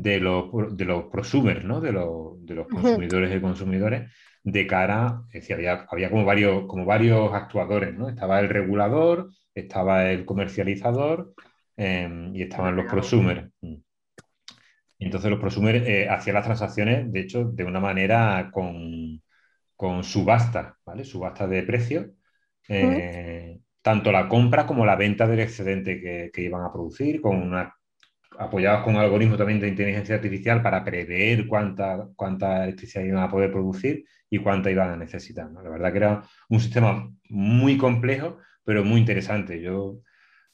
de los, de los prosumers, ¿no? de, los, de los consumidores y consumidores, de cara, es decir, había, había como, varios, como varios actuadores, ¿no? Estaba el regulador, estaba el comercializador em, y estaban los prosumers. Mm. Entonces los prosumers eh, hacían las transacciones, de hecho, de una manera con, con subasta, ¿vale? Subasta de precios. Eh, tanto la compra como la venta del excedente que, que, iban a producir, con una apoyados con algoritmos también de inteligencia artificial para prever cuánta, cuánta electricidad iban a poder producir y cuánta iban a necesitar. La verdad que era un sistema muy complejo, pero muy interesante. Yo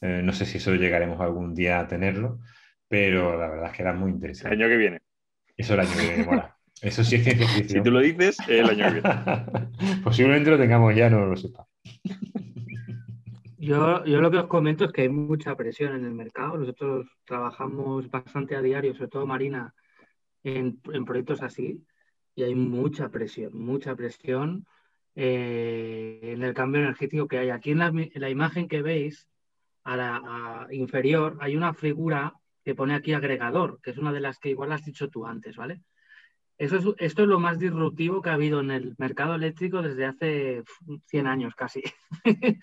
eh, no sé si eso llegaremos algún día a tenerlo, pero la verdad es que era muy interesante. El año que viene. Eso el año que viene, mola. Eso sí es ciencia <laughs> ficción. Si tú lo dices, el año que viene. <laughs> Posiblemente lo tengamos ya, no lo sepa. <laughs> Yo, yo lo que os comento es que hay mucha presión en el mercado. Nosotros trabajamos bastante a diario, sobre todo Marina, en, proyectos así, y hay mucha presión, mucha presión eh, en el cambio energético que hay. Aquí en la, imagen que veis, a la inferior, hay una figura que pone aquí agregador, que es una de las que igual has dicho tú antes, ¿vale? Eso es, esto es lo más disruptivo que ha habido en el mercado eléctrico desde hace 100 años casi. <laughs>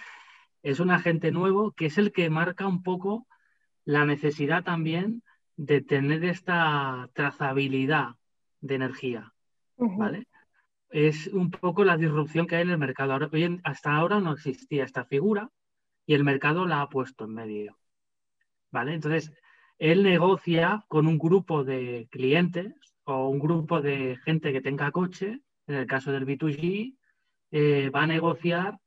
es un agente nuevo que es el que marca un poco la necesidad también de tener esta trazabilidad de energía, ¿vale? Es un poco la disrupción que hay en el mercado. Ahora, hasta ahora no existía esta figura y el mercado la ha puesto en medio, ¿vale? Entonces, él negocia con un grupo de clientes o un grupo de gente que tenga coche, en el caso del B2G, eh, va a negociar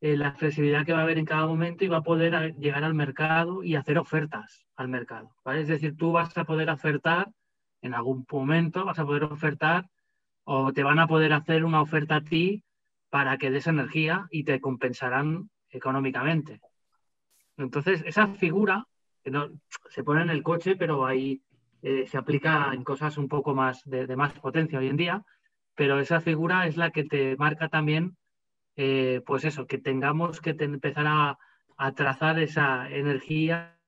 eh, la flexibilidad que va a haber en cada momento y va a poder llegar al mercado y hacer ofertas al mercado. Es decir, tú vas a poder ofertar en algún momento, vas a poder ofertar o te van a poder hacer una oferta a ti para que des energía y te compensarán económicamente. Entonces, esa figura no, se pone en el coche, pero ahí eh, se aplica en cosas un poco más de, más potencia hoy en día, pero esa figura es la que te marca también eh, pues eso, que tengamos que empezar a, trazar esa energía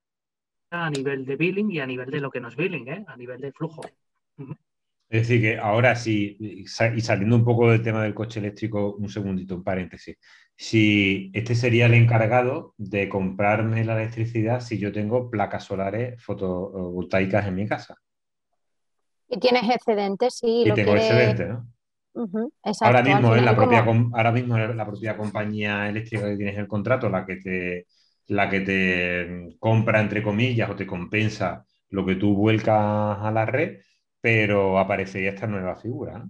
a nivel de billing y a nivel de lo que nos billing, ¿eh? a nivel de flujo. Es decir, que ahora sí, y saliendo un poco del tema del coche eléctrico, un segundito, un paréntesis. Si este sería el encargado de comprarme la electricidad si yo tengo placas solares fotovoltaicas en mi casa. Y tienes excedentes, sí. Y tengo excedentes, ¿no? Ahora, mismo es la propia, ahora mismo la propia compañía eléctrica que tienes el contrato la que te, la que te compra, entre comillas, o te compensa lo que tú vuelcas a la red, pero aparecería esta nueva figura.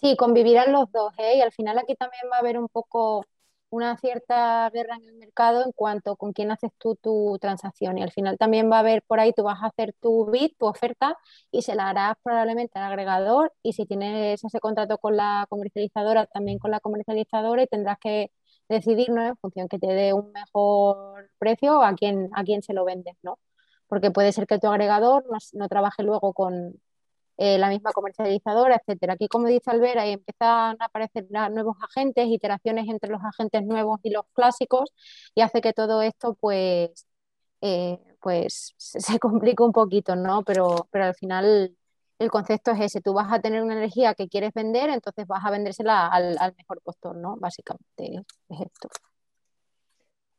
Sí, convivirán los dos, ¿eh? y al final aquí también va a haber un poco una cierta guerra en el mercado en cuanto con quién haces tú tu transacción. Y al final también va a haber por ahí, tú vas a hacer tu bid, tu oferta, y se la harás probablemente al agregador. Y si tienes ese contrato con la comercializadora, también con la comercializadora, y tendrás que decidir ¿no? en función que te dé un mejor precio a quién, a quién se lo vendes, ¿no? Porque puede ser que tu agregador no, trabaje luego con, eh, la misma comercializadora, etcétera. Aquí, como dice Albert, ahí empiezan a aparecer nuevos agentes, iteraciones entre los agentes nuevos y los clásicos, y hace que todo esto, pues, eh, pues se complica un poquito, ¿no? Pero, pero al final el concepto es ese, tú vas a tener una energía que quieres vender, entonces vas a vendérsela al, mejor postor, ¿no? Básicamente es esto.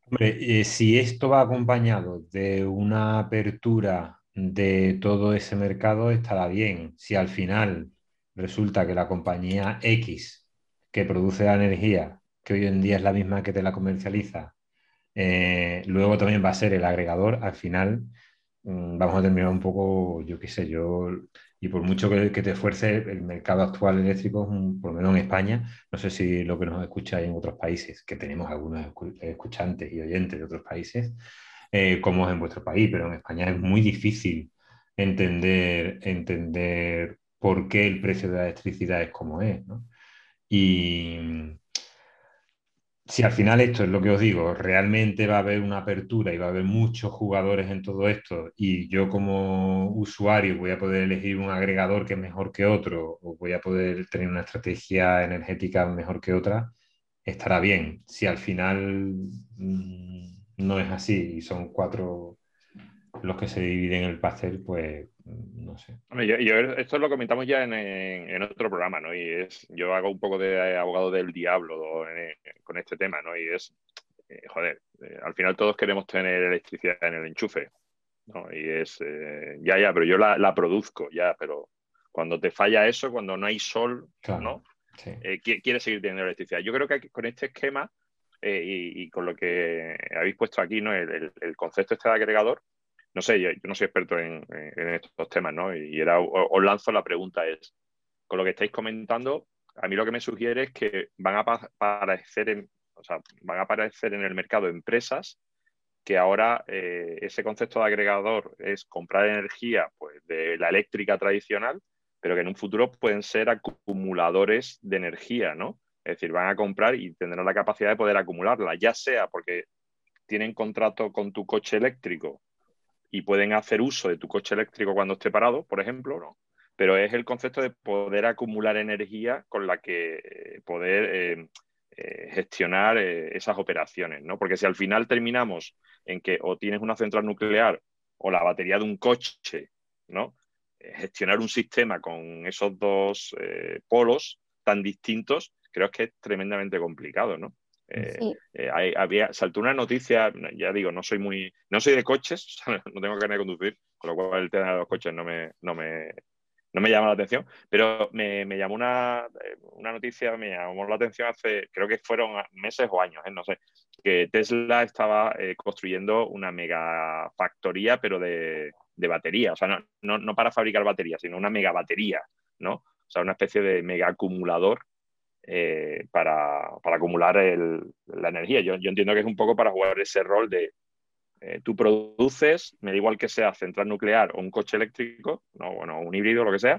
Hombre, eh, si esto va acompañado de una apertura de todo ese mercado, estará bien. Si al final resulta que la compañía X que produce la energía, que hoy en día es la misma que te la comercializa, eh, luego también va a ser el agregador, al final mm, vamos a terminar un poco, yo qué sé, yo y por mucho que, te esfuerce, el mercado actual eléctrico, por lo menos en España, no sé si lo que nos escucha en otros países, que tenemos algunos escuchantes y oyentes de otros países, eh, como es en vuestro país, pero en España es muy difícil entender, entender por qué el precio de la electricidad es como es. ¿no? Y, si al final esto es lo que os digo, realmente va a haber una apertura y va a haber muchos jugadores en todo esto y yo como usuario voy a poder elegir un agregador que es mejor que otro o voy a poder tener una estrategia energética mejor que otra, estará bien. Si al final mm, no es así y son cuatro los que se dividen el pastel, pues no sé. esto lo comentamos ya en, otro programa, ¿no? Y es, yo hago un poco de abogado del diablo con este tema, ¿no? Y es, eh, joder, eh, al final todos queremos tener electricidad en el enchufe, ¿no? Y es, eh, ya, ya, pero yo la, produzco, ya, pero cuando te falla eso, cuando no hay sol, ¿no? quieres seguir teniendo electricidad. Yo creo que con este esquema y, con lo que habéis puesto aquí, ¿no? El, concepto este de agregador, no sé, yo, no soy experto en, estos temas, ¿no? Y os lanzo la pregunta es, con lo que estáis comentando, a mí lo que me sugiere es que van a aparecer en, van a aparecer en el mercado empresas que ahora eh, ese concepto de agregador es comprar energía pues, de la eléctrica tradicional, pero que en un futuro pueden ser acumuladores de energía, ¿no? Es decir, van a comprar y tendrán la capacidad de poder acumularla, ya sea porque tienen contrato con tu coche eléctrico y pueden hacer uso de tu coche eléctrico cuando esté parado, por ejemplo, ¿no? Pero es el concepto de poder acumular energía con la que eh, poder eh, eh, gestionar esas operaciones, ¿no? Porque si al final terminamos en que o tienes una central nuclear o la batería de un coche, ¿no? gestionar un sistema con esos dos polos tan distintos, creo que es tremendamente complicado, ¿no? Eh, eh, había, saltó una noticia, ya digo, no soy muy, no soy de coches, <laughs> no tengo carne de conducir, con lo cual el tema de los coches no me, no me, no me llama la atención, pero me, me, llamó una, eh, una noticia, me llamó la atención hace, creo que fueron meses o años, no sé, que Tesla estaba construyendo una mega factoría, pero de, de batería, o sea, no, no, no, para fabricar baterías, sino una mega batería, ¿no? O sea, una especie de mega acumulador eh, para, acumular la energía. Yo, entiendo que es un poco para jugar ese rol de eh, tú produces, me da igual que sea central nuclear o un coche eléctrico, no, bueno, un híbrido, lo que sea,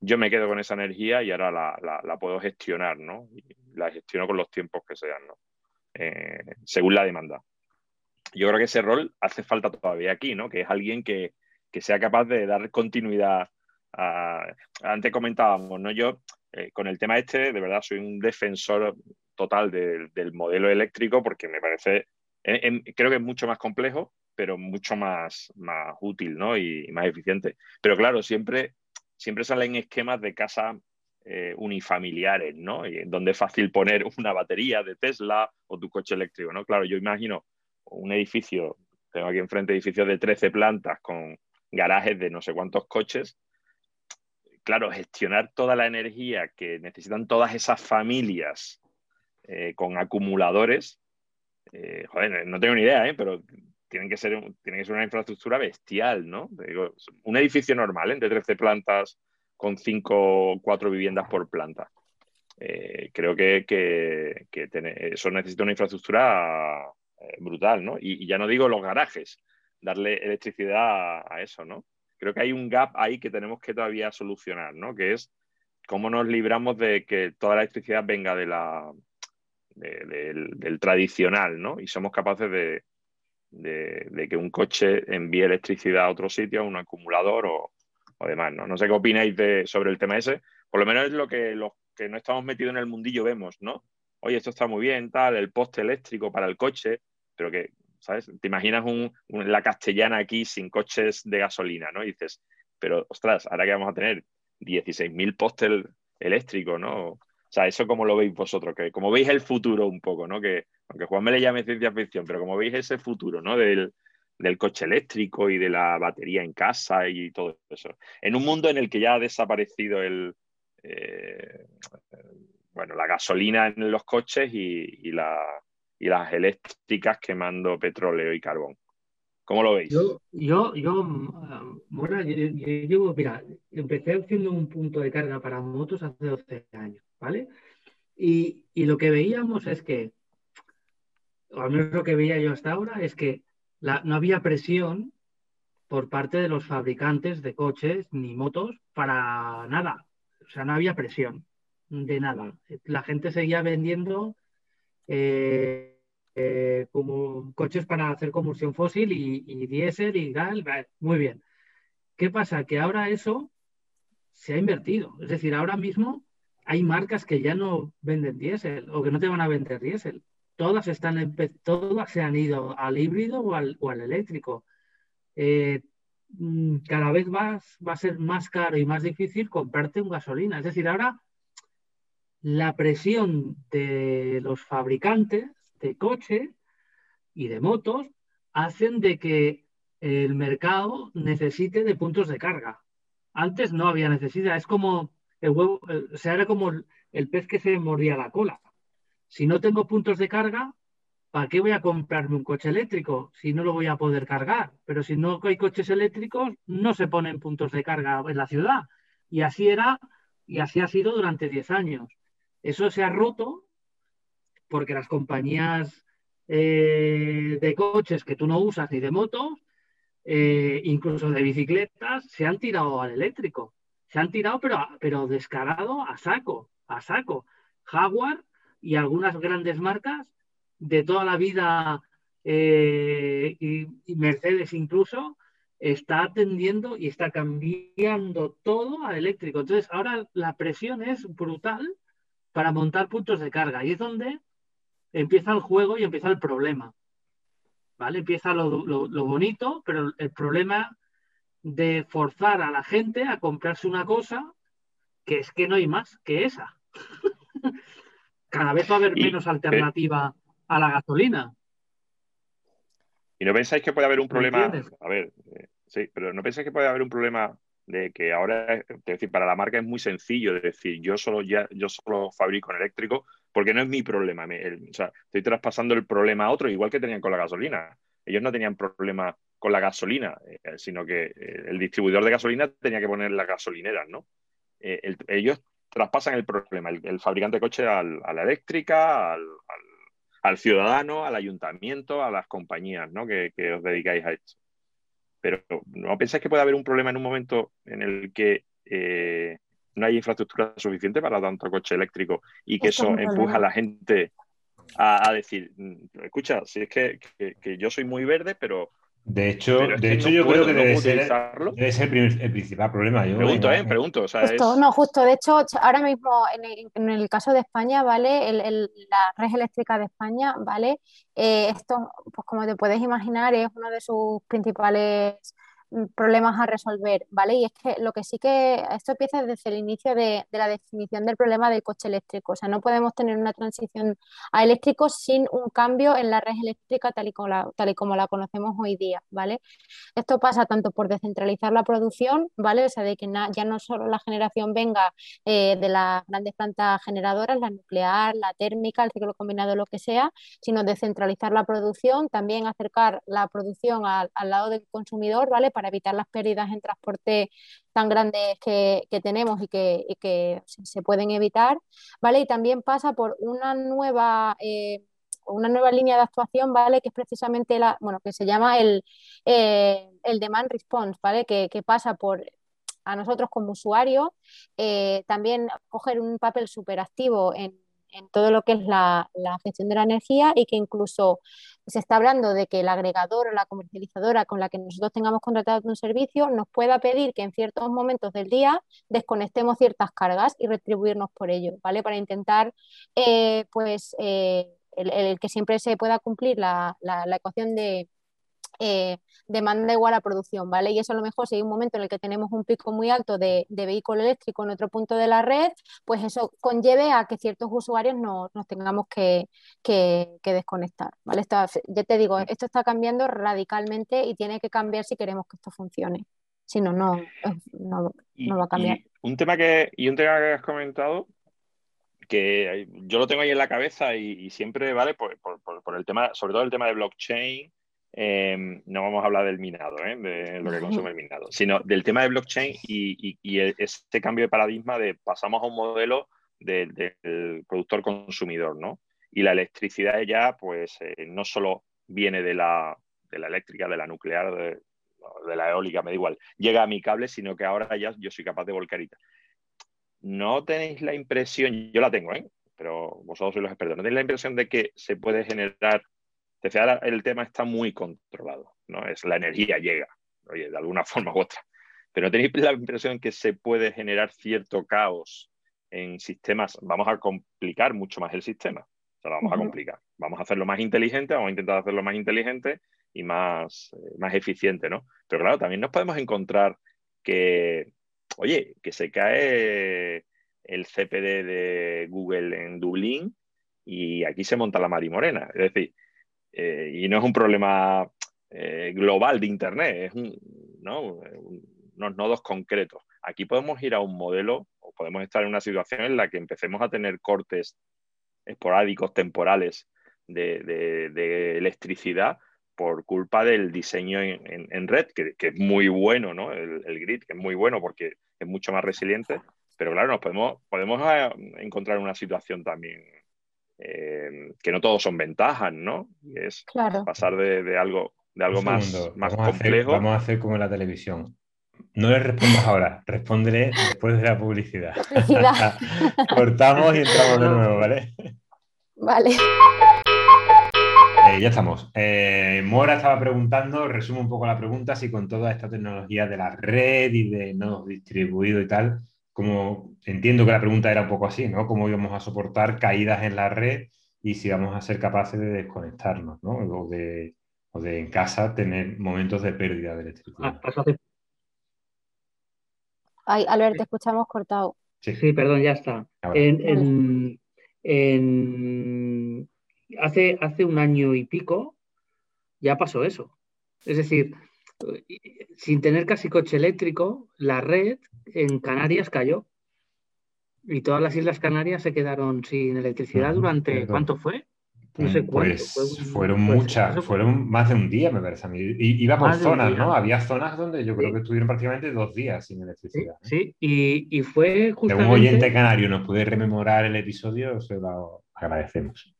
yo me quedo con esa energía y ahora la, puedo gestionar, ¿no? La gestiono con los tiempos que sean, ¿no? Eh, según la demanda. Yo creo que ese rol hace falta todavía aquí, ¿no? Que es alguien que, sea capaz de dar continuidad. Antes comentábamos, ¿no? Yo eh, con el tema este, de verdad, soy un defensor total del modelo eléctrico porque me parece, creo que es mucho más complejo, pero mucho más, más útil ¿no? y, más eficiente. Pero claro, siempre, siempre salen esquemas de casa eh, unifamiliares, ¿no? Y donde es fácil poner <laughs> una batería de Tesla o tu coche eléctrico, ¿no? Claro, yo imagino un edificio, tengo aquí enfrente edificios de 13 plantas con garajes de no sé cuántos coches claro, gestionar toda la energía que necesitan todas esas familias eh, con acumuladores, eh, joder, no tengo ni idea, ¿eh? pero tienen que, ser, que ser una infraestructura bestial, ¿no? un edificio normal, de 13 plantas con 5 o 4 viviendas por planta. creo que, eso necesita una infraestructura brutal, ¿no? Y, ya no digo los garajes, darle electricidad a eso, ¿no? Creo que hay un gap ahí que tenemos que todavía solucionar, ¿no? Que es cómo nos libramos de que toda la electricidad venga del, tradicional, ¿no? Y somos capaces de, que un coche envíe electricidad a otro sitio, a un acumulador o, o demás, ¿no? No sé qué opináis sobre el tema ese. Por lo menos es lo que los que no estamos metidos en el mundillo vemos, ¿no? Oye, esto está muy bien, tal, el poste eléctrico para el coche, pero que, ¿sabes? Te imaginas la castellana aquí sin coches de gasolina, ¿no? Y dices, pero, ostras, ahora que vamos a tener 16.000 postes eléctricos, ¿no? O sea, eso como lo veis vosotros, que como veis el futuro un poco, ¿no? Que aunque Juan me le llame ciencia ficción, pero como veis ese futuro, ¿no? Del, del coche eléctrico y de la batería en casa y todo eso. En un mundo en el que ya ha desaparecido el, eh, bueno, la gasolina en los coches y, las eléctricas quemando petróleo y carbón. ¿Cómo lo veis? Yo, yo, yo, mm, bueno, yo, mira, empecé haciendo un punto de carga para motos hace 12 años, ¿vale? Y, y lo que veíamos es que, o al menos lo que veía yo hasta ahora, es que no había presión por parte de los fabricantes de coches ni motos para nada. O sea, no había presión de nada. La gente seguía vendiendo eh, eh, como coches para hacer combustión fósil y, diésel y gas. Muy bien. ¿Qué pasa? Que ahora eso se ha invertido. Es decir, ahora mismo hay marcas que ya no venden diésel o que no te van a vender diésel todas, están, todas se han ido al híbrido o al, eléctrico. Eh, mm, cada vez va a ser más caro y más difícil comprarte un gasolina. Es decir, ahora la presión de los fabricantes de coches y de motos hacen de que el mercado necesite de puntos de carga. Antes no había necesidad, es como el huevo, o sea, era como el pez que se mordía la cola. Si no tengo puntos de carga, ¿para qué voy a comprarme un coche eléctrico si no lo voy a poder cargar? Pero si no hay coches eléctricos, no se ponen puntos de carga en la ciudad. Y así era, y así ha sido durante 10 años. Eso se ha roto porque las compañías eh, de coches que tú no usas ni de motos, eh, incluso de bicicletas, se han tirado al eléctrico. Se han tirado, pero, pero descarado a saco, a saco. Jaguar y algunas grandes marcas de toda la vida eh, y, Mercedes incluso está atendiendo y está cambiando todo a eléctrico. Entonces ahora la presión es brutal para montar puntos de carga y es donde empieza el juego y empieza el problema. ¿Vale? Empieza lo, lo bonito, pero el problema de forzar a la gente a comprarse una cosa que es que no hay más que esa. <laughs> cada vez va a haber menos alternativa a la gasolina. ¿Y no pensáis que puede haber un problema? A ver, eh, sí, pero ¿no pensáis que puede haber un problema de que ahora, es decir, para la marca es muy sencillo de decir, yo solo ya, yo solo fabrico en eléctrico porque no es mi problema. o sea, estoy traspasando el problema a otro, igual que tenían con la gasolina. Ellos no tenían problema con la gasolina, eh, sino que eh, el distribuidor de gasolina tenía que poner las gasolineras, ¿no? ellos traspasan el problema, el, fabricante de coche a la eléctrica, al, ciudadano, al ayuntamiento, a las compañías ¿no? que, os dedicáis a esto. Pero ¿no pensáis que puede haber un problema en un momento en el que eh, no hay infraestructura suficiente para tanto coche eléctrico y que eso empuja a la gente a, decir, mm, escucha, si es que, yo soy muy verde, pero de hecho, de hecho yo creo que debe, ser, debe ser, el, principal problema. Yo, pregunto, ¿eh? Pregunto. justo, No, justo. De hecho, ahora mismo, en el, caso de España, ¿vale? la red eléctrica de España, ¿vale? Eh, esto, pues como te puedes imaginar, es uno de sus principales problemas a resolver, ¿vale? Y es que lo que sí que esto empieza desde el inicio de, la definición del problema del coche eléctrico. O sea, no podemos tener una transición a eléctrico sin un cambio en la red eléctrica tal y como la, tal y como la conocemos hoy día, ¿vale? Esto pasa tanto por descentralizar la producción, ¿vale? O sea, de que ya no solo la generación venga eh, de las grandes plantas generadoras, la nuclear, la térmica, el ciclo combinado, lo que sea, sino descentralizar la producción, también acercar la producción al, al lado del consumidor, ¿vale? Evitar las pérdidas en transporte tan grandes que, tenemos y que, se pueden evitar, ¿vale? Y también pasa por una nueva... Eh, una nueva línea de actuación, ¿vale? Que es precisamente la, bueno, que se llama el, eh, el demand response, ¿vale? Que, pasa por a nosotros como usuarios, eh, también coger un papel súper activo en, todo lo que es la, gestión de la energía y que incluso se está hablando de que el agregador o la comercializadora con la que nosotros tengamos contratado un servicio nos pueda pedir que en ciertos momentos del día desconectemos ciertas cargas y retribuirnos por ello, ¿vale? Para intentar, eh, pues, eh, el, que siempre se pueda cumplir la ecuación de eh, demanda igual a producción, ¿vale? Y eso a lo mejor si hay un momento en el que tenemos un pico muy alto de, vehículo eléctrico en otro punto de la red, pues eso conlleve a que ciertos usuarios no, nos tengamos que, desconectar, ¿vale? ya te digo, esto está cambiando radicalmente y tiene que cambiar si queremos que esto funcione. Si no, no, no, va a cambiar. Y un tema que, y un tema que has comentado que yo lo tengo ahí en la cabeza y, siempre, ¿vale? Por, por, el tema, sobre todo el tema de blockchain, Em, no vamos a hablar del minado, ¿eh? de lo que consume el minado, sino del tema de blockchain y, este cambio de paradigma de pasamos a un modelo del productor consumidor, ¿no? Y la electricidad ya, pues, eh, no solo viene de la, eléctrica, de la nuclear, de, la eólica, me da igual, llega a mi cable, sino que ahora ya yo soy capaz de volcarita. ¿No tenéis la impresión, yo la tengo, ¿eh? pero vosotros sois los expertos, ¿no tenéis la impresión de que se puede generar decía, el tema está muy controlado, ¿no? Es la energía llega, oye, de alguna <laughs> forma u otra. Pero tenéis la impresión que se puede generar cierto caos en sistemas. Vamos a complicar mucho más el sistema. O sea, lo vamos a complicar. Vamos a hacerlo más inteligente, vamos a intentar hacerlo más inteligente y más, eh, más eficiente, ¿no? Pero claro, también nos podemos encontrar que, oye, que se cae el CPD de Google en Dublín y aquí se monta la marimorena. Es decir, eh, y no es un problema eh, global de Internet, es un, unos nodos concretos. Aquí podemos ir a un modelo o podemos estar en una situación en la que empecemos a tener cortes esporádicos, temporales de, electricidad por culpa del diseño en, red, que, es muy bueno, ¿no? El, el, grid, que es muy bueno porque es mucho más resiliente, pero claro, nos podemos, podemos eh, encontrar una situación también eh, que no todos son ventajas, ¿no? es pasar de, algo, de algo más, más complejo. vamos a hacer como en la televisión. No le respondas ahora, respóndele después de la publicidad. <laughs> Cortamos y entramos de nuevo, ¿vale? Vale. Eh, ya estamos. Eh, Mora estaba preguntando, resumo un poco la pregunta, si con toda esta tecnología de la red y de nodos distribuidos y tal, como entiendo que la pregunta era un poco así, ¿no? ¿Cómo íbamos a soportar caídas en la red y si vamos a ser capaces de desconectarnos, ¿no? O de, en casa tener momentos de pérdida de electricidad. Ah, Ay, Albert, te escuchamos cortado. Sí, perdón, ya está. hace, hace un año y pico ya pasó eso. Es decir, sin tener casi coche eléctrico, la red en Canarias cayó. Y todas las Islas Canarias se quedaron sin electricidad durante, ¿cuánto fue? No sé cuánto. Pues fueron muchas, fueron más de un día, me parece a mí. iba por zonas, ¿no? Había zonas donde yo creo que estuvieron prácticamente dos días sin electricidad. Sí, Y, y, fue justamente... De un oyente canario nos puede rememorar el episodio, se lo agradecemos.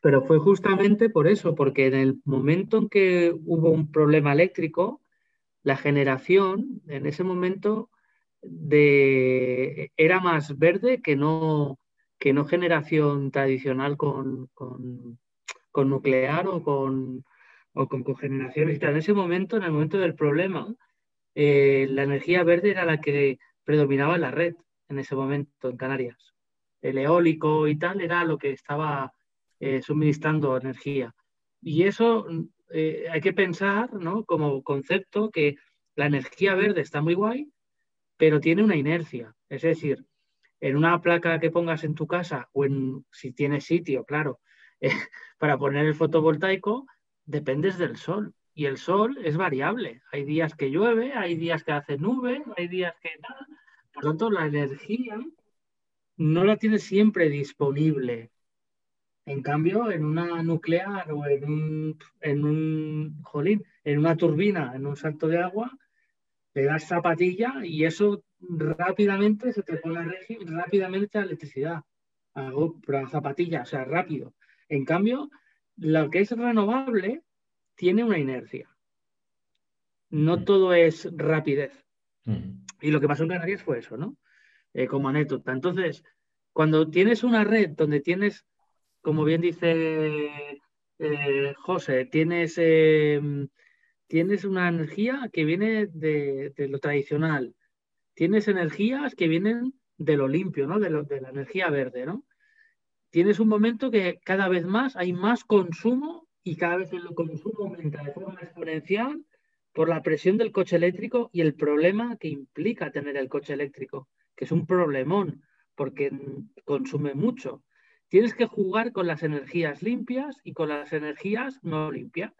Pero fue justamente por eso, porque en el momento en que hubo un problema eléctrico, la generación en ese momento era más verde que no, que no generación tradicional con, nuclear o con, o con. En ese momento, en el momento del problema, eh, la energía verde era la que predominaba en la red en ese momento en Canarias. El eólico y tal era lo que estaba eh, suministrando energía. Y eso eh, hay que pensar ¿no? como concepto que la energía verde está muy guay, pero tiene una inercia. Es decir, en una placa que pongas en tu casa o en si tienes sitio, claro, eh, <laughs> para poner el fotovoltaico, dependes del sol. Y el sol es variable. Hay días que llueve, hay días que hace nube, hay días que nada. Por lo tanto, la energía no la tienes siempre disponible. En cambio, en una nuclear o en un, en un jolín, en una turbina, en un salto de agua, le das zapatilla y eso rápidamente se te pone rápidamente la electricidad. Hago la zapatilla, o sea, rápido. En cambio, lo que es renovable tiene una inercia. No mm. todo es rapidez. Mm. Y lo que pasó en Canarias fue eso, ¿no? Eh, como anécdota. Entonces, cuando tienes una red donde tienes, como bien dice eh, José, tienes, em, tienes una energía que viene de, lo tradicional, tienes energías que vienen de lo limpio, ¿no? De, de la energía verde, ¿no? Tienes un momento que cada vez más hay más consumo y cada vez el consumo aumenta de forma exponencial por la presión del coche eléctrico y el problema que implica tener el coche eléctrico, que es un problemón porque consume mucho. Tienes que jugar con las energías limpias y con las energías no limpias.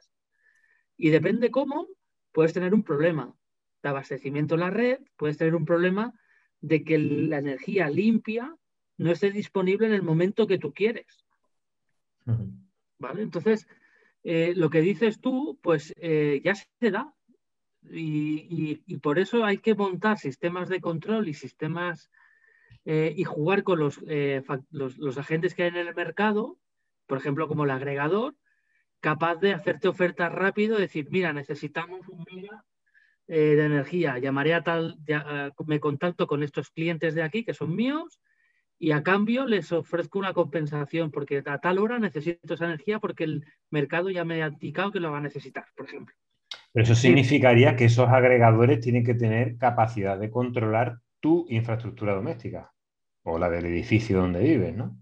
Y depende cómo, puedes tener un problema de abastecimiento en la red, puedes tener un problema de que la energía limpia no esté disponible en el momento que tú quieres. ¿Vale? Entonces, eh, lo que dices tú, pues eh, ya se da. y, por eso hay que montar sistemas de control y sistemas eh, y jugar con eh, los, los, agentes que hay en el mercado, por ejemplo, como el agregador, capaz de hacerte ofertas rápido, decir, mira, necesitamos un mega eh, de energía, llamaré a tal, me contacto con estos clientes de aquí que son míos y a cambio les ofrezco una compensación porque a tal hora necesito esa energía porque el mercado ya me ha indicado que lo va a necesitar, por ejemplo. Pero eso significaría que esos agregadores tienen que tener capacidad de controlar tu infraestructura doméstica o la del edificio donde vives, ¿no?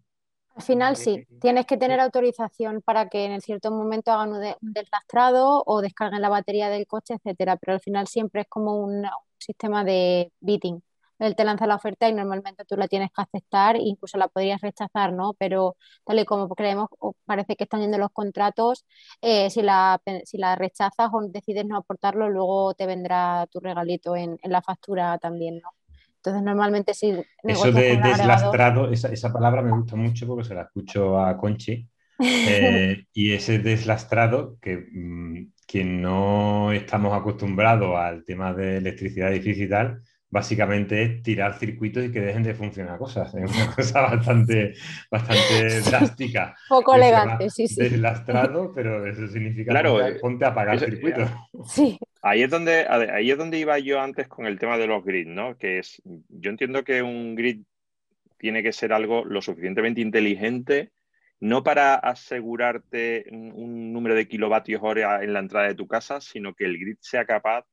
Al final sí, tienes que tener autorización para que en cierto momento hagan un, deslastrado o descarguen la batería del coche, etcétera, pero al final siempre es como un, sistema de bidding. Él te lanza la oferta y normalmente tú la tienes que aceptar, incluso la podrías rechazar, ¿no? Pero tal y como creemos, parece que están yendo los contratos, eh, si, la, si la rechazas o decides no aportarlo, luego te vendrá tu regalito en, en la factura también, ¿no? Entonces, normalmente sí. Eso de deslastrado, esa, palabra me gusta mucho porque se la escucho a Conchi. <laughs> Eh, y ese deslastrado, que mm, quien no estamos acostumbrados al tema de electricidad difícil y tal, básicamente es tirar circuitos y que dejen de funcionar cosas. <laughs> Es una cosa bastante, bastante drástica. <laughs> Poco elegante, sí, sí. Deslastrado, <laughs> pero eso significa claro, ponte, eh, ponte a apagar circuitos. Sí. Ahí es, donde, ahí es donde iba yo antes con el tema de los grids, ¿no? Que es, yo entiendo que un grid tiene que ser algo lo suficientemente inteligente, no para asegurarte un número de kilovatios hora en la entrada de tu casa, sino que el grid sea capaz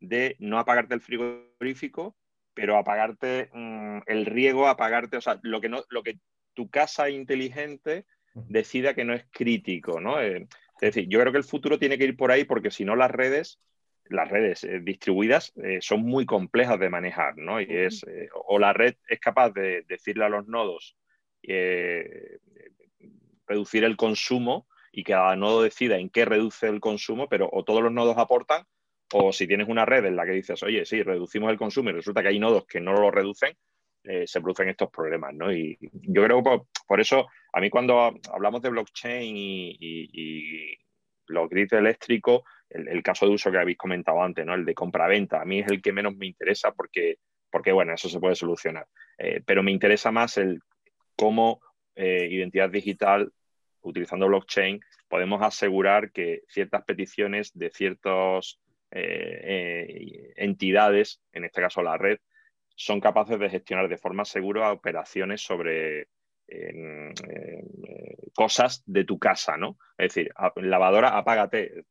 de no apagarte el frigorífico, pero apagarte mm, el riego, apagarte, o sea, lo que, no, lo que tu casa inteligente decida que no es crítico, ¿no? Eh, es decir, yo creo que el futuro tiene que ir por ahí porque si no las redes, las redes eh, distribuidas eh, son muy complejas de manejar, ¿no? Y es, o la red es capaz de decirle a los nodos reducir el consumo y que cada nodo decida en qué reduce el consumo, pero o todos los nodos aportan o si tienes una red en la que dices, oye, sí, reducimos el consumo y resulta que hay nodos que no lo reducen, eh, se producen estos problemas, ¿no? Y yo creo que por, eso, a mí cuando hablamos de blockchain y, los grids eléctricos, el, caso de uso que habéis comentado antes, ¿no? El de compra-venta, a mí es el que menos me interesa porque, porque bueno, eso se puede solucionar. Eh, pero me interesa más el cómo eh, identidad digital, utilizando blockchain, podemos asegurar que ciertas peticiones de ciertos eh, eh, entidades, en este caso la red, son capaces de gestionar de forma segura operaciones sobre eh, cosas de tu casa, ¿no? Es decir, lavadora, apágate.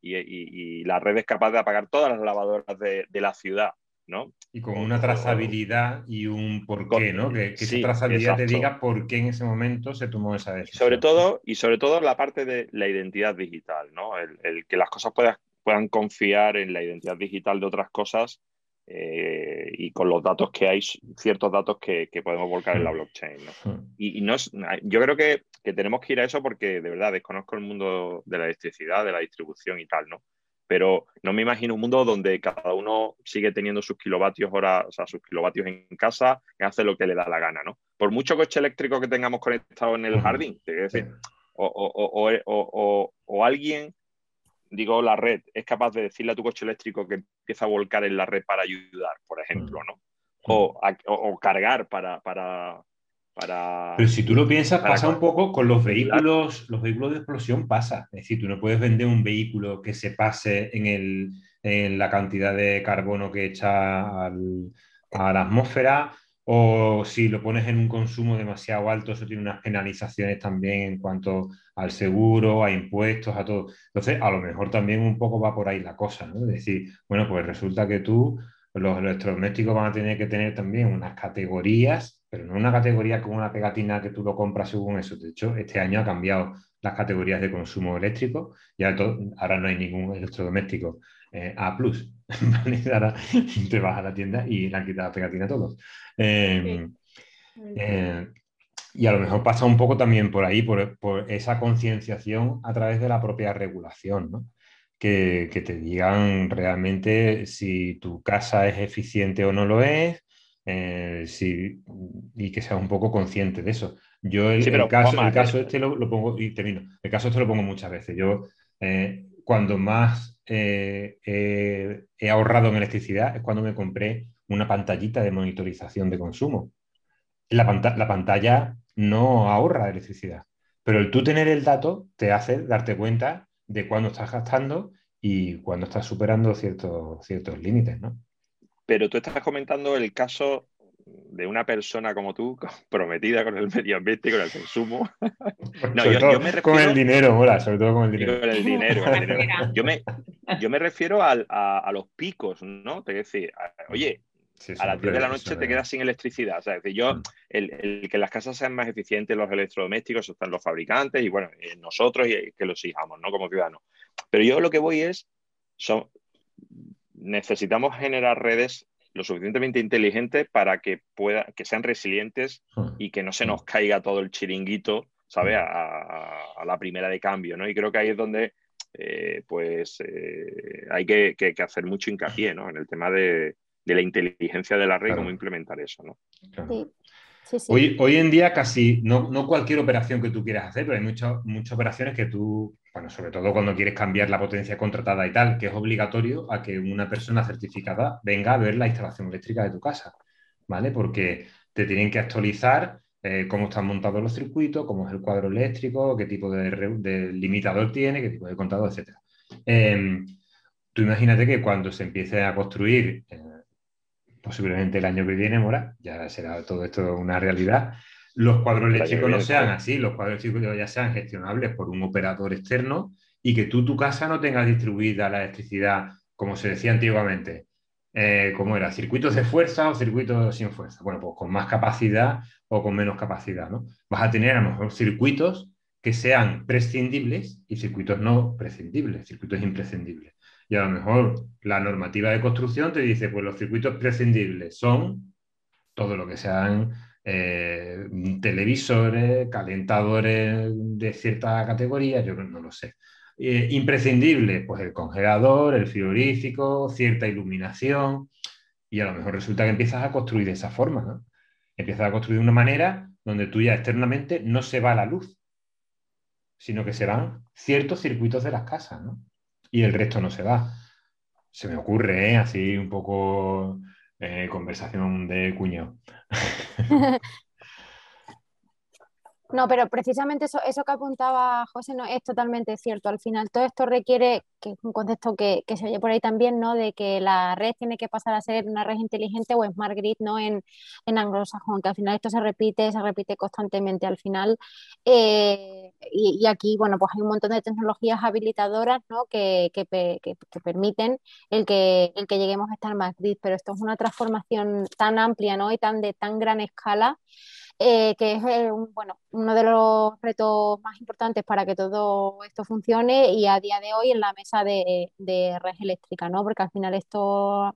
y, la red es capaz de apagar todas las lavadoras de, la ciudad, ¿no? Y con una trazabilidad y un porqué, ¿no? Que, esa trazabilidad te diga por qué en ese momento se tomó esa decisión. Sobre todo, y sobre todo la parte de la identidad digital, ¿no? El, el que las cosas puedan puedan confiar en la identidad digital de otras cosas eh, y con los datos que hay, ciertos datos que, podemos volcar en la hmm. blockchain. Hmm. Y, no es, yo creo que, tenemos que ir a eso porque de verdad desconozco el mundo de la electricidad, de la distribución y tal, ¿no? Pero no me imagino un mundo donde cada uno sigue teniendo sus kilovatios hora, o sea, sus kilovatios en casa y hace lo que le da la gana, ¿no? Por mucho coche eléctrico que tengamos conectado en el jardín, decir, o, o alguien digo la red, es capaz de decirle a tu coche eléctrico que empieza a volcar en la red para ayudar, por ejemplo, mm. ¿no? O, o, cargar para, para, para, Pero si tú lo piensas, pasa un poco con los vehículos, los vehículos de explosión pasa. Es decir, tú no puedes vender un vehículo que se pase en, el, en la cantidad de carbono que echa a la atmósfera o si lo pones en un consumo demasiado alto, eso tiene unas penalizaciones también en cuanto al seguro, a impuestos, a todo. Entonces, a lo mejor también un poco va por ahí la cosa, ¿no? Es decir, bueno, pues resulta que tú, los electrodomésticos van a tener que tener también unas categorías, pero no una categoría como una pegatina que tú lo compras según eso. De hecho, este año ha cambiado las categorías de consumo eléctrico, ya ahora no hay ningún electrodoméstico eh, A+. <laughs> ahora <laughs> te vas a la tienda y le han quitado la pegatina a todos. Em, eh, y a lo mejor pasa un poco también por ahí, por, esa concienciación a través de la propia regulación, ¿no? que, te digan realmente si tu casa es eficiente o no lo es, eh, y que seas un poco consciente de eso. Yo el, caso, el caso este lo, pongo, y termino, el caso este lo pongo muchas veces. Yo eh, cuando más he ahorrado en electricidad es cuando me compré una pantallita de monitorización de consumo. La, la pantalla no ahorra electricidad, pero el tú tener el dato te hace darte cuenta de cuándo estás gastando y cuándo estás superando ciertos, ciertos límites, ¿no? Pero tú estás comentando el caso de una persona como tú, <laughs> prometida con el medio ambiente y con el consumo. no, yo, me refiero... Con el dinero, hola, sobre todo con el dinero. Con el dinero, Yo, me, yo me refiero a, a, los picos, ¿no? Te decir, oye, a las 10 de la noche te quedas sin electricidad. O sea, es decir, yo, mm. el, que las casas sean más eficientes, los electrodomésticos, están los fabricantes y bueno, eh, nosotros y que los exijamos, ¿no? Como ciudadanos. Pero yo lo que voy es, son, necesitamos generar redes lo suficientemente inteligentes para que, pueda, que sean resilientes y que no se nos caiga todo el chiringuito, ¿sabes? A, la primera de cambio, ¿no? Y creo que ahí es donde, eh, pues, eh, hay que, que, hacer mucho hincapié, ¿no? En el tema de, de la inteligencia de la red, cómo implementar eso, ¿no? Hoy, hoy, en día casi, no, no, cualquier operación que tú quieras hacer, pero hay muchas, muchas operaciones que tú, bueno, sobre todo cuando quieres cambiar la potencia contratada y tal, que es obligatorio a que una persona certificada venga a ver la instalación eléctrica de tu casa, ¿vale? Porque te tienen que actualizar eh, cómo están montados los circuitos, cómo es el cuadro eléctrico, qué tipo de, limitador tiene, qué tipo de contador, etc. Em, tú imagínate que cuando se empiece a construir eh, posiblemente el año que viene, Mora, ya será todo esto una realidad. Los cuadros eléctricos no sean así, los cuadros eléctricos ya sean gestionables por un operador externo y que tú, tu casa, no tengas distribuida la electricidad, como se decía antiguamente, eh, como era, circuitos de fuerza o circuitos sin fuerza. Bueno, pues con más capacidad o con menos capacidad, ¿no? Vas a tener a lo mejor circuitos que sean prescindibles y circuitos no prescindibles, circuitos imprescindibles. Y a lo mejor la normativa de construcción te dice, pues los circuitos prescindibles son todo lo que sean eh, televisores, calentadores de cierta categoría, yo no lo sé. Eh, imprescindible, pues el congelador, el frigorífico, cierta iluminación, y a lo mejor resulta que empiezas a construir de esa forma, ¿no? Empiezas a construir de una manera donde tú ya externamente no se va la luz, sino que se van ciertos circuitos de las casas. Y el resto no se va. Se me ocurre, ¿eh? así un poco eh, conversación de cuño. <laughs> No, pero precisamente eso, eso que apuntaba José no es totalmente cierto. Al final todo esto requiere, que es un concepto que, se oye por ahí también, ¿no? De que la red tiene que pasar a ser una red inteligente o smart grid, ¿no? En, en anglosajón, que al final esto se repite, se repite constantemente. Al final, eh, y, aquí, bueno, pues hay un montón de tecnologías habilitadoras, ¿no? Que, que, permiten el que, el que lleguemos a estar smart grid, pero esto es una transformación tan amplia, ¿no? Y tan de tan gran escala eh, que es eh, bueno, uno de los retos más importantes para que todo esto funcione y a día de hoy en la mesa de, red eléctrica, ¿no? Porque al final esto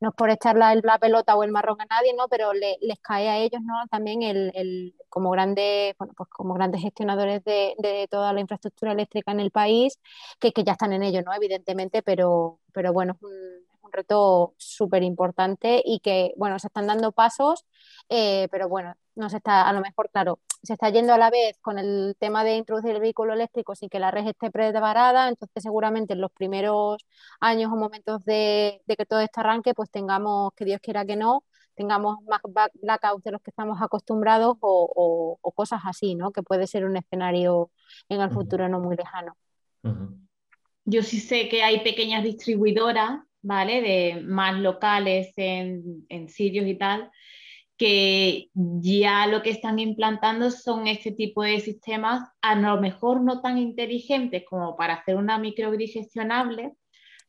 no es por echar la, la, pelota o el marrón a nadie, ¿no? Pero les cae a ellos, ¿no? También el, como grandes, bueno, pues como grandes gestionadores de, toda la infraestructura eléctrica en el país, que, que ya están en ello, ¿no? Evidentemente, pero, pero bueno, es un, un reto súper importante y que, bueno, se están dando pasos, eh, pero bueno, no se está, a lo mejor, claro, se está yendo a la vez con el tema de introducir el vehículo eléctrico sin que la red esté preparada, entonces seguramente en los primeros años o momentos de, que todo esto arranque, pues tengamos, que Dios quiera que no, tengamos más blackouts de los que estamos acostumbrados o, cosas así, ¿no? Que puede ser un escenario en el futuro no muy lejano. Yo sí sé que hay pequeñas distribuidoras, ¿vale? De más locales en, en sitios y tal, que ya lo que están implantando son este tipo de sistemas, a lo mejor no tan inteligentes como para hacer una microgrid gestionable,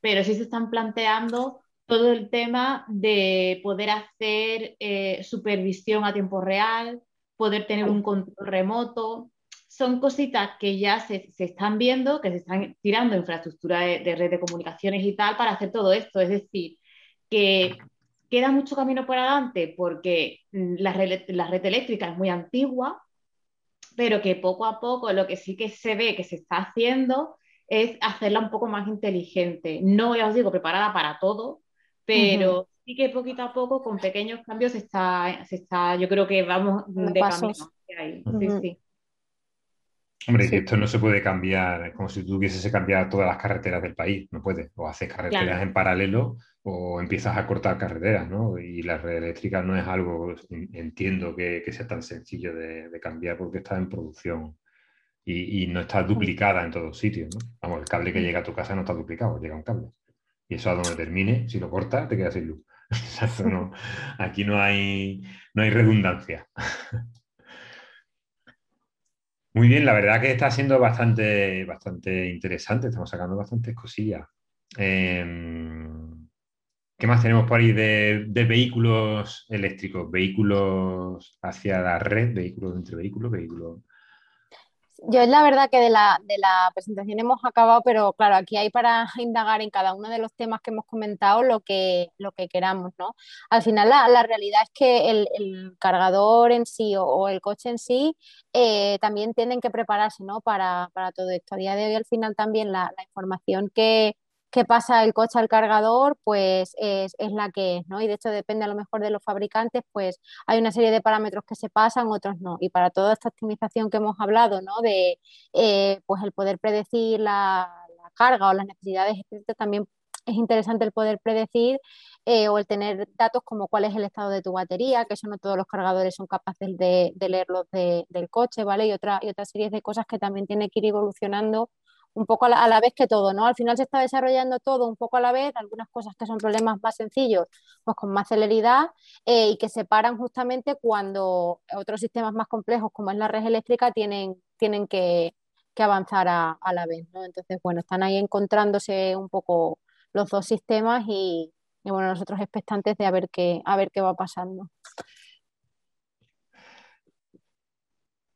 pero sí se están planteando todo el tema de poder hacer eh, supervisión a tiempo real, poder tener un control remoto. Son cositas que ya se, están viendo, que se están tirando infraestructura de, de red de comunicaciones y tal para hacer todo esto. Es decir, que queda mucho camino por adelante porque la red, la red eléctrica es muy antigua, pero que poco a poco lo que sí que se ve que se está haciendo es hacerla un poco más inteligente. No, ya os digo, preparada para todo, pero sí que poquito a poco, con pequeños cambios, se está, se está yo creo que vamos de Pasos. camino. Sí, sí. Hombre, que esto no se puede cambiar, es como si tú tuvieses cambiar todas las carreteras del país, no puede. O haces carreteras en paralelo o empiezas a cortar carreteras, ¿no? Y la red eléctrica no es algo, entiendo que, sea tan sencillo de, cambiar porque está en producción y, no está duplicada en todos sitios, ¿no? Vamos, el cable que llega a tu casa no está duplicado, llega un cable. Y eso a donde termine, si lo cortas, te quedas sin luz. <laughs> no, <laughs> aquí no hay, no hay redundancia. <laughs> Muy bien, la verdad que está siendo bastante, bastante interesante, estamos sacando bastantes cosillas. Em, ¿Qué más tenemos por ahí de, vehículos eléctricos? Vehículos hacia la red, vehículos entre vehículos, vehículos yo es la verdad que de la, de la presentación hemos acabado, pero claro, aquí hay para <laughs> indagar en cada uno de los temas que hemos comentado lo que, lo que queramos, ¿no? Al final la, la realidad es que el, el, cargador en sí o, el coche en sí eh, también tienen que prepararse, ¿no? Para, para, todo esto. A día de hoy al final también la, la información que, que pasa el coche al cargador, pues es, la que es, ¿no? Y de hecho depende a lo mejor de los fabricantes, pues hay una serie de parámetros que se pasan, otros no. Y para toda esta optimización que hemos hablado, ¿no? De eh, pues el poder predecir la, carga o las necesidades, también es interesante el poder predecir eh, o el tener datos como cuál es el estado de tu batería, que eso no todos los cargadores son capaces de, leerlos del coche, ¿vale? Y otra, y otra serie de cosas que también tiene que ir evolucionando un poco a la, vez que todo, ¿no? Al final se está desarrollando todo un poco a la vez, algunas cosas que son problemas más sencillos, pues con más celeridad eh, y que se paran justamente cuando otros sistemas más complejos, como es la red eléctrica, tienen, tienen que, avanzar a, la vez, ¿no? Entonces, bueno, están ahí encontrándose un poco los dos sistemas y, y bueno, nosotros expectantes de a ver qué, a ver qué va pasando.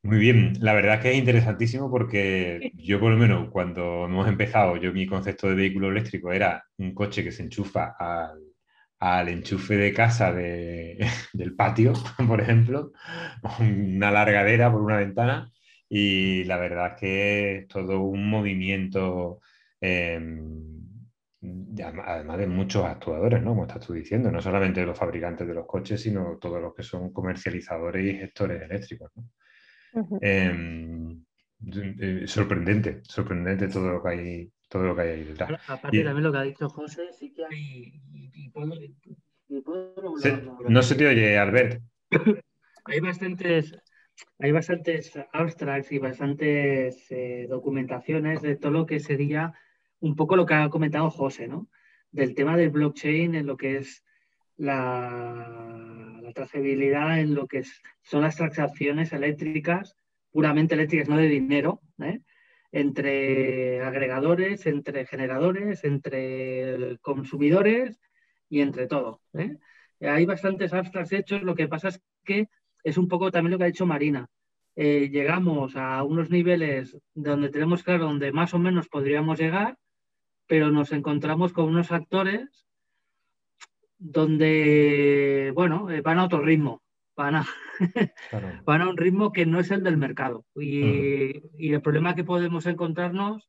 Muy bien, la verdad es que es interesantísimo porque <laughs> yo por lo menos cuando hemos empezado, yo mi concepto de vehículo eléctrico era un coche que se enchufa al, enchufe de casa <laughs> del patio, <laughs> por ejemplo, una largadera por una ventana y la verdad es que es todo un movimiento, em, además de muchos actuadores, ¿no? Como estás tú diciendo, no solamente los fabricantes de los coches, sino todos los que son comercializadores y gestores eléctricos. ¿no? Em, eh, sorprendente, sorprendente todo lo que hay, todo lo que hay ahí detrás. Aparte también lo que ha dicho José, sí que hay. no se te oye, Albert. hay bastantes, hay bastantes abstracts y bastantes eh, documentaciones de todo lo que sería un poco lo que ha comentado José, ¿no? Del tema del blockchain en lo que es la, trazabilidad en lo que son las transacciones eléctricas, puramente eléctricas, no de dinero, ¿eh? entre agregadores, entre generadores, entre consumidores y entre todo. ¿eh? Hay bastantes abstracts hechos, lo que pasa es que es un poco también lo que ha dicho Marina. Eh, llegamos a unos niveles donde tenemos claro donde más o menos podríamos llegar, pero nos encontramos con unos actores donde, bueno, eh, van a otro ritmo, van a, <laughs> van a un ritmo que no es el del mercado. Y, el problema que podemos encontrarnos,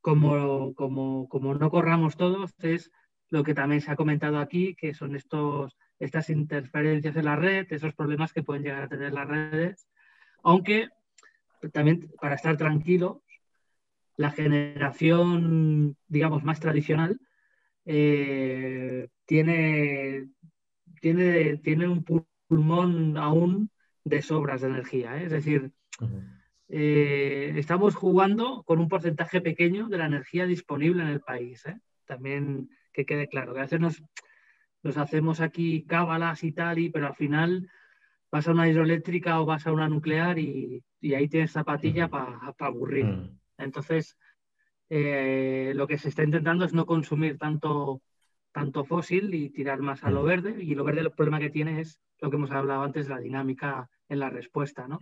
como, como, como, no corramos todos, es lo que también se ha comentado aquí, que son estos, estas interferencias en la red, esos problemas que pueden llegar a tener las redes, aunque también para estar tranquilos, la generación, digamos, más tradicional, eh, tiene, tiene, tiene un pulmón aún de sobras de energía. ¿eh? Es decir, eh, estamos jugando con un porcentaje pequeño de la energía disponible en el país. También que quede claro, que a veces nos, hacemos aquí cábalas y tal, y, pero al final vas a una hidroeléctrica o vas a una nuclear y, ahí tienes zapatilla para aburrir. Entonces, eh, lo que se está intentando es no consumir tanto, tanto fósil y tirar más a lo verde. Y lo verde el problema que tiene es lo que hemos hablado antes, la dinámica en la respuesta. ¿no?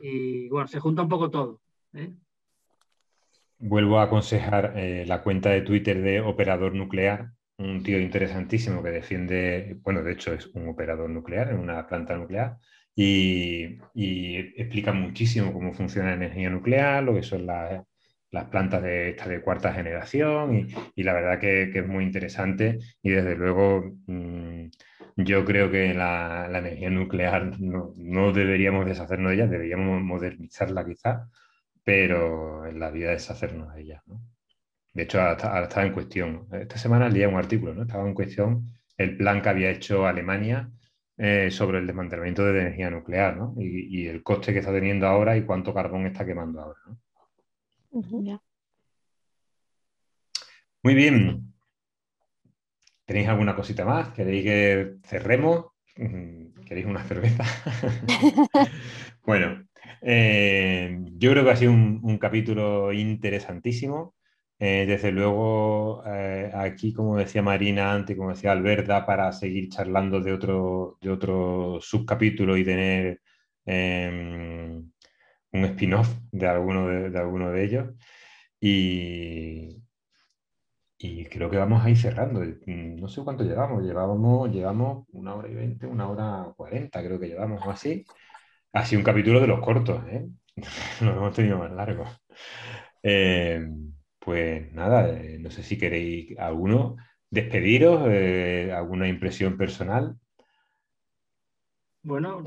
Y bueno, se junta un poco todo. ¿eh? Vuelvo a aconsejar eh, la cuenta de Twitter de Operador Nuclear, un tío interesantísimo que defiende, bueno, de hecho es un operador nuclear en una planta nuclear y, explica muchísimo cómo funciona la energía nuclear, lo que son las, plantas de, esta de cuarta generación y, la verdad que, es muy interesante y desde luego mm, yo creo que la, energía nuclear no, deberíamos deshacernos de ella, deberíamos modernizarla quizás, pero en la vida deshacernos de ella. ¿no? De hecho, ahora está en cuestión. Esta semana leía un artículo, ¿no? Estaba en cuestión el plan que había hecho Alemania eh, sobre el desmantelamiento de la energía nuclear, ¿no? Y, el coste que está teniendo ahora y cuánto carbón está quemando ahora. Muy bien. ¿Tenéis alguna cosita más? ¿Queréis que cerremos? ¿Queréis una cerveza? <laughs> <laughs> bueno, eh, yo creo que ha sido un capítulo interesantísimo. Eh, desde luego, eh, aquí, como decía Marina antes, como decía Alberta, para seguir charlando de otro, de otro subcapítulo y tener em, un spin-off de alguno de, alguno de ellos. Y, y creo que vamos a ir cerrando. No sé cuánto llevamos. Llevábamos, llevamos una hora y veinte, una hora cuarenta, creo que llevamos o así. Ha sido un capítulo de los cortos, ¿eh? <laughs> Lo hemos tenido más largo. Eh, pues nada, eh, no sé si queréis alguno despediros, eh, alguna impresión personal. Bueno,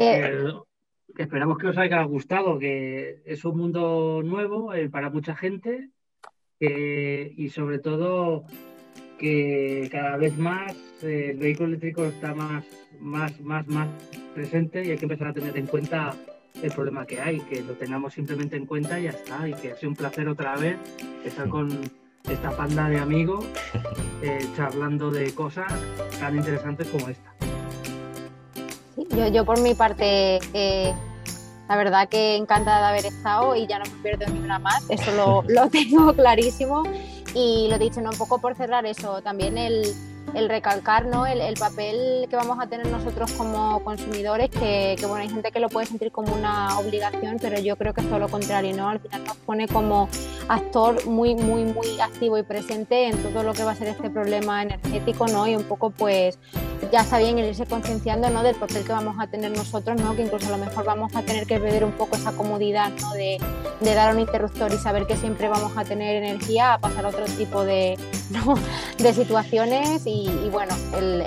eh, esperamos que os haya gustado, que es un mundo nuevo para mucha gente y sobre todo que cada vez más el vehículo eléctrico está más, más, más, más presente y hay que empezar a tener en cuenta el problema que hay, que lo tengamos simplemente en cuenta y ya está, y que ha sido un placer otra vez estar con esta panda de amigos <laughs> eh, charlando de cosas tan interesantes como esta. Yo, yo por mi parte, eh, la verdad que encantada de haber estado y ya no me pierdo ni una más, eso lo, <laughs> lo tengo clarísimo. Y lo dicho, ¿no? un poco por cerrar eso, también el, el recalcar ¿no? el, el, papel que vamos a tener nosotros como consumidores, que, bueno, hay gente que lo puede sentir como una obligación, pero yo creo que es todo lo contrario, ¿no? Al final nos pone como actor muy, muy, muy activo y presente en todo lo que va a ser este problema energético, ¿no? Y un poco, pues, ya está bien el irse concienciando, ¿no? Del papel que vamos a tener nosotros, ¿no? Que incluso a lo mejor vamos a tener que perder un poco esa comodidad, ¿no? De, de dar un interruptor y saber que siempre vamos a tener energía a pasar a otro tipo de, <laughs> ¿no? de situaciones y y, bueno, el,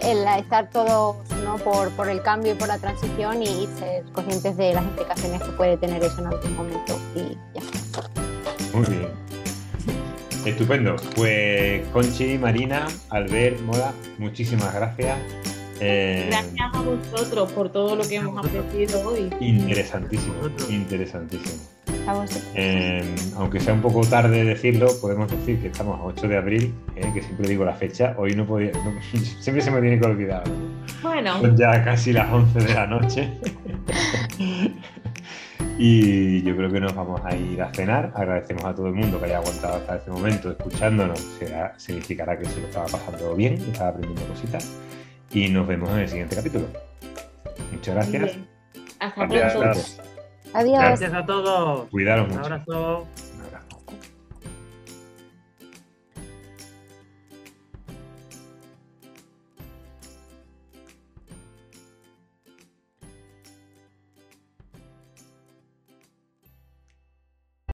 el, estar todos ¿no? por, por, el cambio y por la transición y, ser conscientes de las implicaciones que puede tener eso en algún momento y ya Muy bien. Estupendo. Pues Conchi, Marina, Albert, Moda, muchísimas gracias. Eh, gracias a vosotros por todo lo que hemos aprendido hoy. Interesantísimo, interesantísimo. Eh, aunque sea un poco tarde decirlo, podemos decir que estamos a 8 de abril, eh, que siempre digo la fecha. Hoy no podía, <laughs> siempre se me tiene que olvidar. Bueno. Son ya casi las 11 de la noche. <laughs> y yo creo que nos vamos a ir a cenar. Agradecemos a todo el mundo que haya aguantado hasta este momento escuchándonos. Será, significará que se lo estaba pasando bien, que estaba aprendiendo cositas. Y nos vemos en el siguiente capítulo. Muchas gracias. Hasta pronto. Adiós. Gracias a todos. Cuidaros Un abrazo.